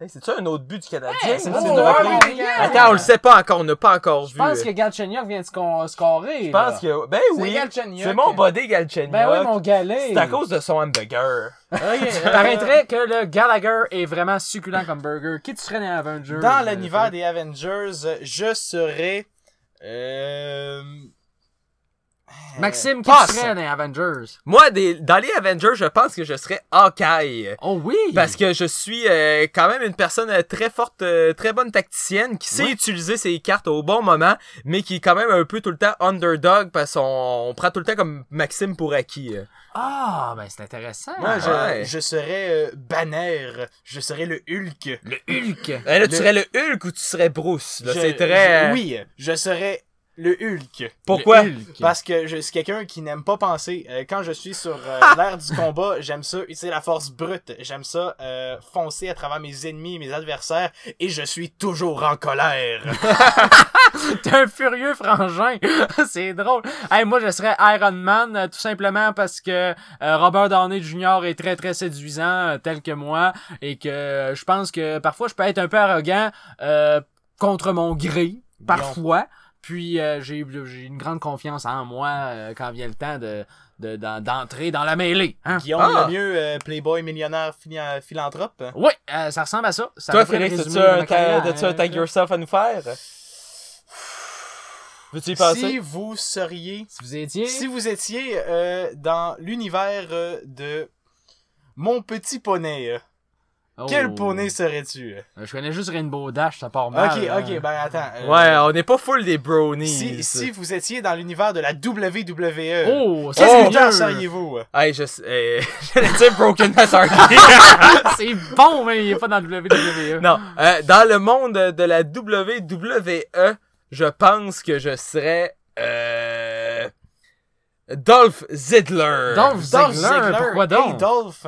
Hey, C'est-tu un autre but du Canadien? Hey, c'est ouais, ouais. Attends, on le sait pas encore, on n'a pas encore Je vu. pense que Galchenyuk vient de sco- scorer. Je pense que... Ben C'est oui, c'est mon body Galchenyuk. Ben oui, mon galet. C'est à cause de son hamburger. Ok, Il euh, paraîtrait que le Gallagher est vraiment succulent comme burger. Qui tu serais dans les Avengers? Dans euh, l'univers des Avengers, je serais, euh, Maxime, qui serais dans les Avengers? Moi, des, dans les Avengers, je pense que je serais Hawkeye. Oh oui! Parce que je suis euh, quand même une personne euh, très forte, euh, très bonne tacticienne, qui sait Ouais. utiliser ses cartes au bon moment, mais qui est quand même un peu tout le temps underdog parce qu'on on prend tout le temps comme Maxime pour acquis. euh. Ah, ben c'est intéressant. moi, je, ouais. je serais euh, Banner. Je serais le Hulk. Le Hulk. Eh, là, tu Le- serais le Hulk ou tu serais Bruce? Là, Je- très... je- oui, je serais le Hulk. Pourquoi? Le Hulk. Parce que je suis quelqu'un qui n'aime pas penser. Euh, quand je suis sur euh, l'air du combat, j'aime ça utiliser la force brute. J'aime ça euh, foncer à travers mes ennemis, mes adversaires, et je suis toujours en colère. T'es un furieux frangin. c'est drôle. Hey, moi, je serais Iron Man, euh, tout simplement parce que euh, Robert Downey Jr. est très, très séduisant, euh, tel que moi, et que euh, je pense que parfois, je peux être un peu arrogant euh, contre mon gré, parfois. Puis, euh, j'ai une grande confiance en moi euh, quand vient le temps de de- d'en- d'entrer dans la mêlée. Hein? Guillaume Ah. le mieux, euh, playboy millionnaire philanthrope. Oui, euh, ça ressemble à ça. ça Toi, Félix, as-tu un, t'as-tu un hein. tag yourself à nous faire? Veux-tu y passer? Si vous seriez, Si vous étiez... si vous étiez euh, dans l'univers euh, de mon petit poney, euh, Oh. Quel poney serais-tu? Euh, Je connais juste Rainbow Dash, ça part mal. Ok, hein. ok, ben attends. euh, Ouais, on n'est pas full des brownies. Si, si vous étiez dans l'univers de la WWE, Oh, c'est lutteur mieux. seriez-vous? Hey, je sais. euh, J'allais dire Broken Arcade. C'est bon, mais il est pas dans le WWE. non, euh, dans le monde de la WWE, je pense que je serais. Euh, Dolph Ziggler. Dolph Ziggler, pourquoi donc? Hey, Dolph!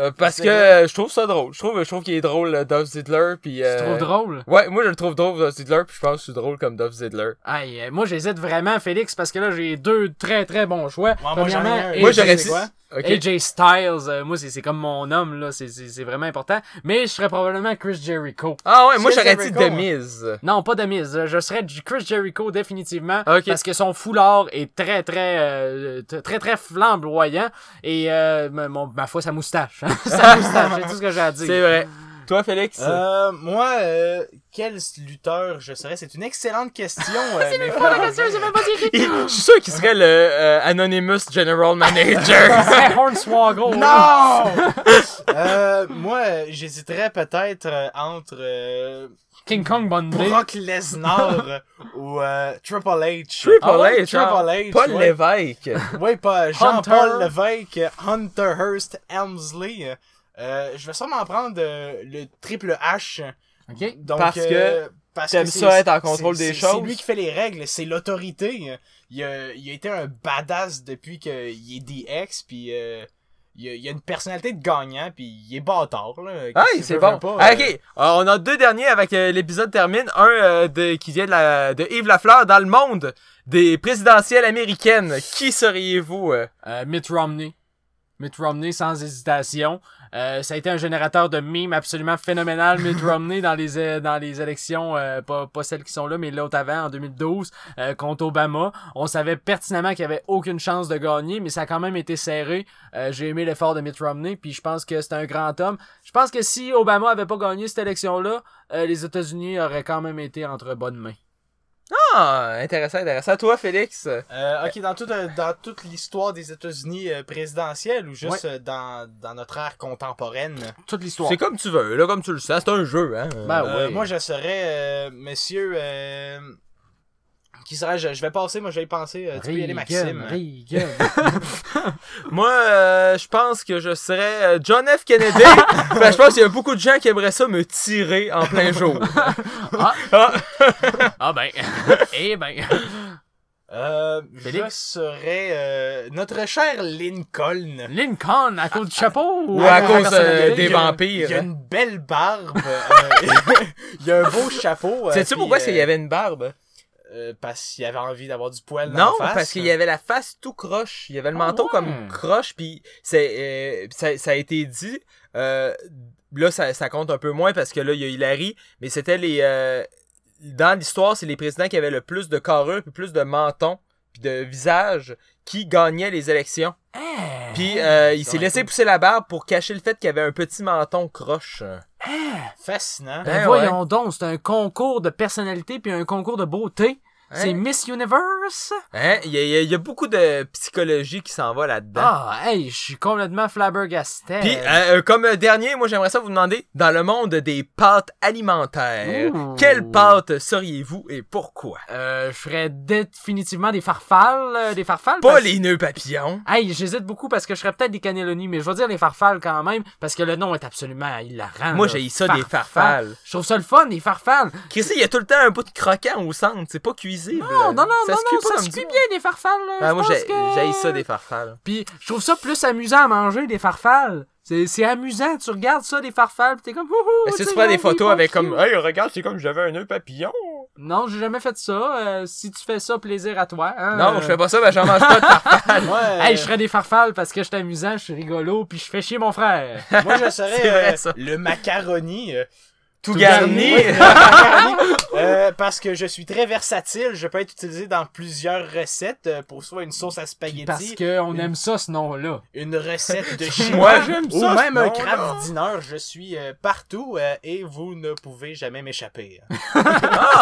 Euh, parce que je trouve ça drôle. Je trouve, je trouve qu'il est drôle, euh, Dolph Ziggler. Puis, Tu euh, trouves drôle? Ouais, moi je le trouve drôle, Dolph Ziggler. Puis je pense que je suis drôle comme Dolph Ziggler. Aïe, euh, moi j'hésite vraiment, Félix, parce que là j'ai deux très très bons choix. moi, j'en ai Premièrement, un. Moi j'aurais c'est dit. quoi? Ok. AJ Styles, euh, moi c'est c'est comme mon homme là, c'est c'est c'est vraiment important. Mais je serais probablement Chris Jericho. Ah ouais, moi j'aurais dit The Miz. Non, pas de mise. Je serais du Chris Jericho définitivement Ok. parce que son foulard est très très euh, très très flamboyant et euh, ma- mon, ma foi sa moustache. sa moustache, c'est tout ce que j'ai à dire. C'est vrai. Toi, Félix? Euh, moi, euh, quel lutteur je serais? C'est une excellente question. euh, mais Pas la question, c'est même pas dit. Je suis sûr qu'il serait le euh, Anonymous General Manager. C'est Hornswoggle. Non! euh, moi, j'hésiterais peut-être entre euh, King Kong Bundy. Brock Lesnar ou euh, Triple H. Triple Ah ouais? H, genre, Triple H, Paul ouais. Lévesque. Oui, pas Jean-Paul. Lévesque, Hunter Hearst Helmsley. Euh, je vais sûrement prendre euh, le Triple H. Ok. Donc, Parce euh, parce t'aimes que ça c'est- être en contrôle des choses. C'est lui qui fait les règles, c'est l'autorité. Il a, il a été un badass depuis qu'il est DX, puis euh, il, a, il a une personnalité de gagnant, puis il est bâtard. Là. Ah, que c'est bon. pas, Ah, ok, Euh, on a deux derniers avec euh, l'épisode termine. Un euh, de, qui vient de, la, de Yves Lafleur dans le monde des présidentielles américaines. Qui seriez-vous? euh? Euh, Mitt Romney. Mitt Romney sans hésitation. Euh, ça a été un générateur de mimes absolument phénoménal, Mitt Romney, dans les, euh, dans les élections, euh, pas, pas celles qui sont là, mais l'autre avant, en 2012, euh, contre Obama. On savait pertinemment qu'il y avait aucune chance de gagner, mais ça a quand même été serré. Euh, J'ai aimé l'effort de Mitt Romney, puis je pense que c'est un grand homme. Je pense que si Obama avait pas gagné cette élection-là, euh, les États-Unis auraient quand même été entre bonnes mains. Ah, intéressant, intéressant. Toi, Félix? euh, ok, dans, toute, euh, dans toute l'histoire des États-Unis euh, présidentielles ou juste Ouais. euh, dans, dans notre ère contemporaine? Toute l'histoire. C'est comme tu veux, là, comme tu le sens. C'est un jeu, hein. Ben Euh, ouais. Moi, je serais euh, monsieur. Qui serais-je Je vais passer, moi, je vais y penser. Euh, tu peux y aller, Maxime. Reagan. Moi, euh, je pense que je serais euh, John F. Kennedy. ben, je pense qu'il y a beaucoup de gens qui aimeraient ça me tirer en plein jour. Ah. Ah. ah ben. eh ben. Euh, je serais euh, notre cher Lincoln. Lincoln à cause du chapeau? Ou à cause, euh, des Il a- vampires, Il a hein. une belle barbe. euh, il a un beau chapeau. Sais-tu pourquoi qu'il y avait une barbe? Euh, parce qu'il avait envie d'avoir du poil dans Non, la face. parce qu'il y avait la face tout croche. Il y avait le Ah manteau ouais. comme croche, puis c'est, euh, ça, ça a été dit. Euh, là, ça, ça compte un peu moins parce que là, il y a Hillary, mais c'était les... euh, dans l'histoire, c'est les présidents qui avaient le plus de carrure, puis plus de menton, puis de visage, qui gagnaient les élections. Eh, Puis euh, il s'est laissé pousser la barbe pour cacher le fait qu'il avait un petit menton croche. Fascinant. ben Hein, voyons donc, c'est un concours de personnalité puis un concours de beauté. C'est Hein? Miss Universe? Hein? Il y, a, y y beaucoup de psychologie qui s'en va là-dedans. Ah, hey, je suis complètement flabbergasté. Puis, euh, euh, comme euh, dernier, moi j'aimerais ça vous demander, dans le monde des pâtes alimentaires, Ouh. quelle pâte seriez-vous et pourquoi? Euh, je ferais définitivement des farfales, euh, des farfales. Pas parce- les nœuds papillons. Hey, j'hésite beaucoup parce que je ferais peut-être des cannelloni, mais je vais dire les farfales quand même, parce que le nom est absolument hilarant. Moi j'ai ça des farfales. Je trouve ça le fun, des farfales. Chrissy, il y a tout le temps un bout de croquant au centre, c'est pas Non, non, non, ça non, se non, ça se cuit bien des farfales. là. Je moi j'ai que- ça des farfales. Puis je trouve ça plus amusant à manger des farfales. C'est c'est amusant, tu regardes ça des farfales, pis t'es comme wouhou. Que sais, tu prends des photos avec comme Hey regarde c'est comme si j'avais un nœud papillon? Non, j'ai jamais fait ça. Euh, si tu fais ça, plaisir à toi. hein. Non, Euh, je fais pas ça, ben j'en mange pas de farfales. Euh, Hey, je ferais des farfales parce que je suis amusant, je suis rigolo, puis je fais chier mon frère. moi, je serais euh, ça. le macaroni. Tout, Tout garni. euh, parce que je suis très versatile. Je peux être utilisé dans plusieurs recettes euh, pour soit une sauce à Parce spaghetti, qu'on aime ça, ce nom-là. une recette de chinois Moi j'aime ou ça. même ce un nom-là. craft dinner. Je suis euh, partout euh, et vous ne pouvez jamais m'échapper.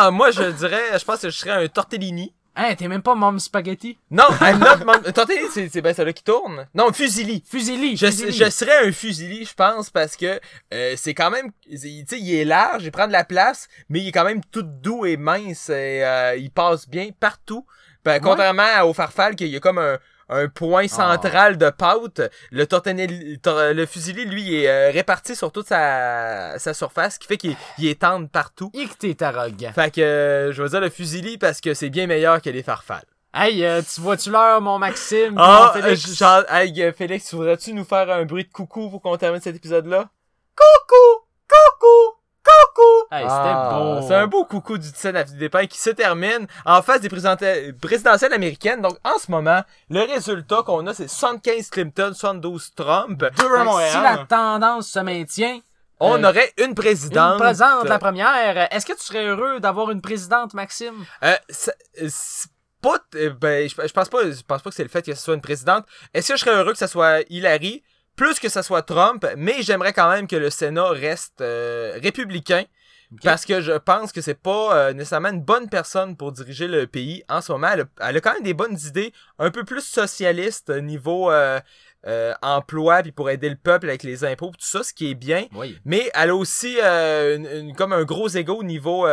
Ah, moi je dirais, je pense que je serais un tortellini. Hein, t'es même pas Mom Spaghetti? Non, I'm not mom... Tortellini, c'est, c'est ben celui qui tourne. Non, Fusili. Fusili, Je, Fusili. je serais un Fusili, je pense, parce que euh, c'est quand même... Tu sais, il est large, il prend de la place, mais il est quand même tout doux et mince, et euh, il passe bien partout. Ben, Contrairement au Farfal, qu'il y a comme un, un point central de pâte, le tortanelli, tor- le Fusili, lui, est euh, réparti sur toute sa, sa surface, ce qui fait qu'il il est tendre partout. Et que t'es arrogant. Fait que euh, je vais dire le Fusili parce que c'est bien meilleur que les Farfales. Hey, euh, tu vois-tu l'heure, mon Maxime? Ah, euh, Félix? genre, hey, Félix, voudrais-tu nous faire un bruit de coucou pour qu'on termine cet épisode-là? Coucou! Hey, c'était Ah, beau. C'est un beau coucou du 17 avenue des Pins qui se termine en face des présidentielles américaines. Donc, en ce moment, le résultat qu'on a, c'est 75 Clinton, 72 Trump. À si la tendance se maintient, On Euh, aurait une présidente. une présente, la première, est-ce que tu serais heureux d'avoir une présidente, Maxime? Euh, pas, euh, ben, je, je pense pas, je pense pas que c'est le fait que ce soit une présidente. Est-ce que je serais heureux que ça soit Hillary, plus que ça soit Trump, mais j'aimerais quand même que le Sénat reste euh, républicain. Parce que je pense que c'est pas euh, nécessairement une bonne personne pour diriger le pays en ce moment. Elle a, elle a quand même des bonnes idées, un peu plus socialistes euh, niveau euh, euh, emploi, puis pour aider le peuple avec les impôts, tout ça, ce qui est bien. Oui. Mais elle a aussi une- une- comme un gros ego au niveau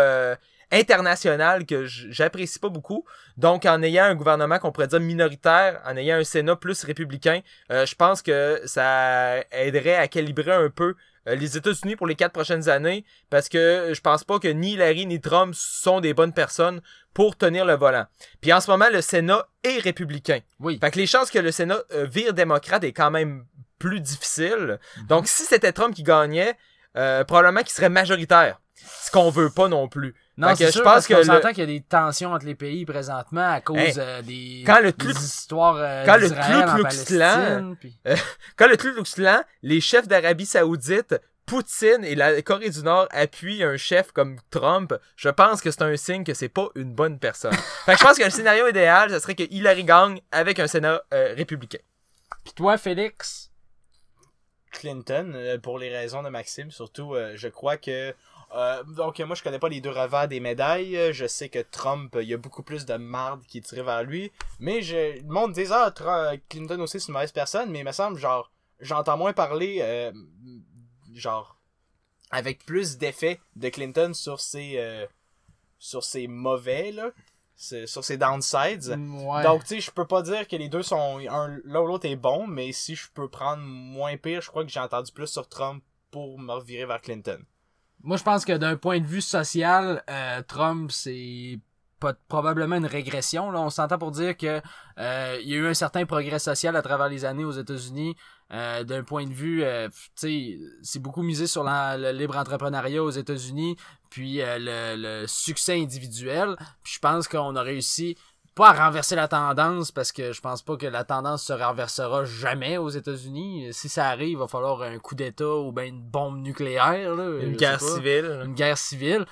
international que j'apprécie pas beaucoup. Donc, en ayant un gouvernement qu'on pourrait dire minoritaire, en ayant un Sénat plus républicain, euh, je pense que ça aiderait à calibrer un peu euh, les États-Unis pour les quatre prochaines années, parce que je pense pas que ni Hillary ni Trump sont des bonnes personnes pour tenir le volant. Puis en ce moment, le Sénat est républicain. Oui. Fait que les chances que le Sénat euh, vire démocrate est quand même plus difficile. Donc si c'était Trump qui gagnait, euh, probablement qu'il serait majoritaire. Ce qu'on veut pas non plus. Non, c'est je sûr, pense parce que qu'on le- s'entend qu'il y a des tensions entre les pays présentement à cause Hey, euh, des, quand le des histoires euh, quand le en Palestine. puis- Quand le Ku Klux Klan, les chefs d'Arabie Saoudite, Poutine et la Corée du Nord appuient un chef comme Trump, je pense que c'est un signe que c'est pas une bonne personne. fait que je pense que le scénario idéal, ce serait que Hillary gagne avec un Sénat euh, républicain. Puis toi, Félix? Clinton, euh, pour les raisons de Maxime, surtout, euh, je crois que. Euh, donc, euh, moi, je connais pas les deux revers des médailles. Euh, Je sais que Trump, euh, il y a beaucoup plus de marde qui est tirée vers lui. Mais je, le monde dit, ah, Tra- Clinton aussi, c'est une mauvaise personne. Mais il me semble, genre, j'entends moins parler, euh, genre, avec plus d'effet de Clinton sur ses, euh, sur ses mauvais, là. Sur ses downsides. Ouais. Donc, tu sais, je peux pas dire que les deux sont. Un, l'un ou l'autre est bon, mais si je peux prendre moins pire, je crois que j'ai entendu plus sur Trump pour me revirer vers Clinton. Moi, je pense que d'un point de vue social, euh, Trump, c'est probablement une régression. Là. On s'entend pour dire que euh, il y a eu un certain progrès social à travers les années aux États-Unis. Euh, d'un point de vue, c'est beaucoup misé sur la- le libre entrepreneuriat aux États-Unis, puis le, le succès individuel. Puis je pense qu'on a réussi pas à renverser la tendance parce que je pense pas que la tendance se renversera jamais aux États-Unis. Si ça arrive, il va falloir un coup d'État ou bien une bombe nucléaire. Là, Une guerre civile. une guerre civile.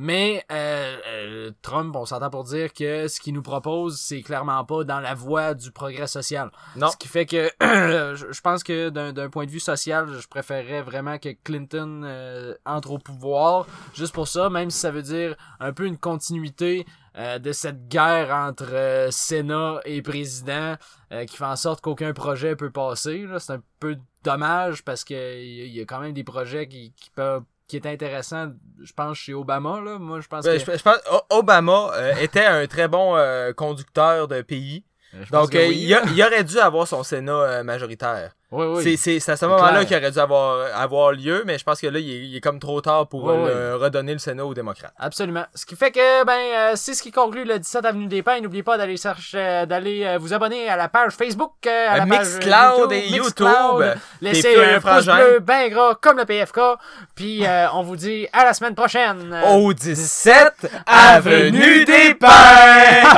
Mais euh, euh, Trump, on s'entend pour dire que ce qu'il nous propose, c'est clairement pas dans la voie du progrès social. Non. Ce qui fait que je pense que d'un point de vue social, je préférerais vraiment que Clinton euh, entre au pouvoir, juste pour ça, même si ça veut dire un peu une continuité euh, de cette guerre entre euh, Sénat et président euh, qui fait en sorte qu'aucun projet peut passer. C'est un peu dommage parce que il y, y a quand même des projets qui, qui peuvent qui est intéressant, je pense, chez Obama. Là. Moi, je pense Ben, que... je, je pense O- Obama euh, était un très bon euh, conducteur de pays. Donc, euh, oui, il, a- il aurait dû avoir son Sénat majoritaire. Oui, oui. C'est- à ce moment-là qu'il aurait dû avoir, avoir lieu, mais je pense que là, il est, il est comme trop tard pour euh, redonner le Sénat aux démocrates. Absolument. Ce qui fait que ben euh, c'est ce qui conclut le 17 avenue des Pins. N'oubliez pas d'aller chercher euh, d'aller vous abonner à la page Facebook, à la Mixcloud et Mixcloud. YouTube. Laissez un pouce bleu ben gras comme le PFK. Puis euh, on vous dit à la semaine prochaine. Au 17 Avenue des Pins!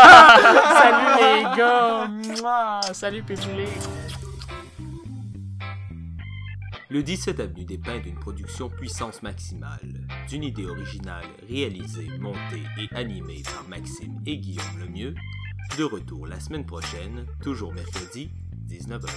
Salut les gars. Mouah. Salut Pépulé. Le 17 Avenue des Pins d'une production puissance maximale, d'une idée originale réalisée, montée et animée par Maxime et Guillaume Lemieux, de retour la semaine prochaine, toujours mercredi, 19h.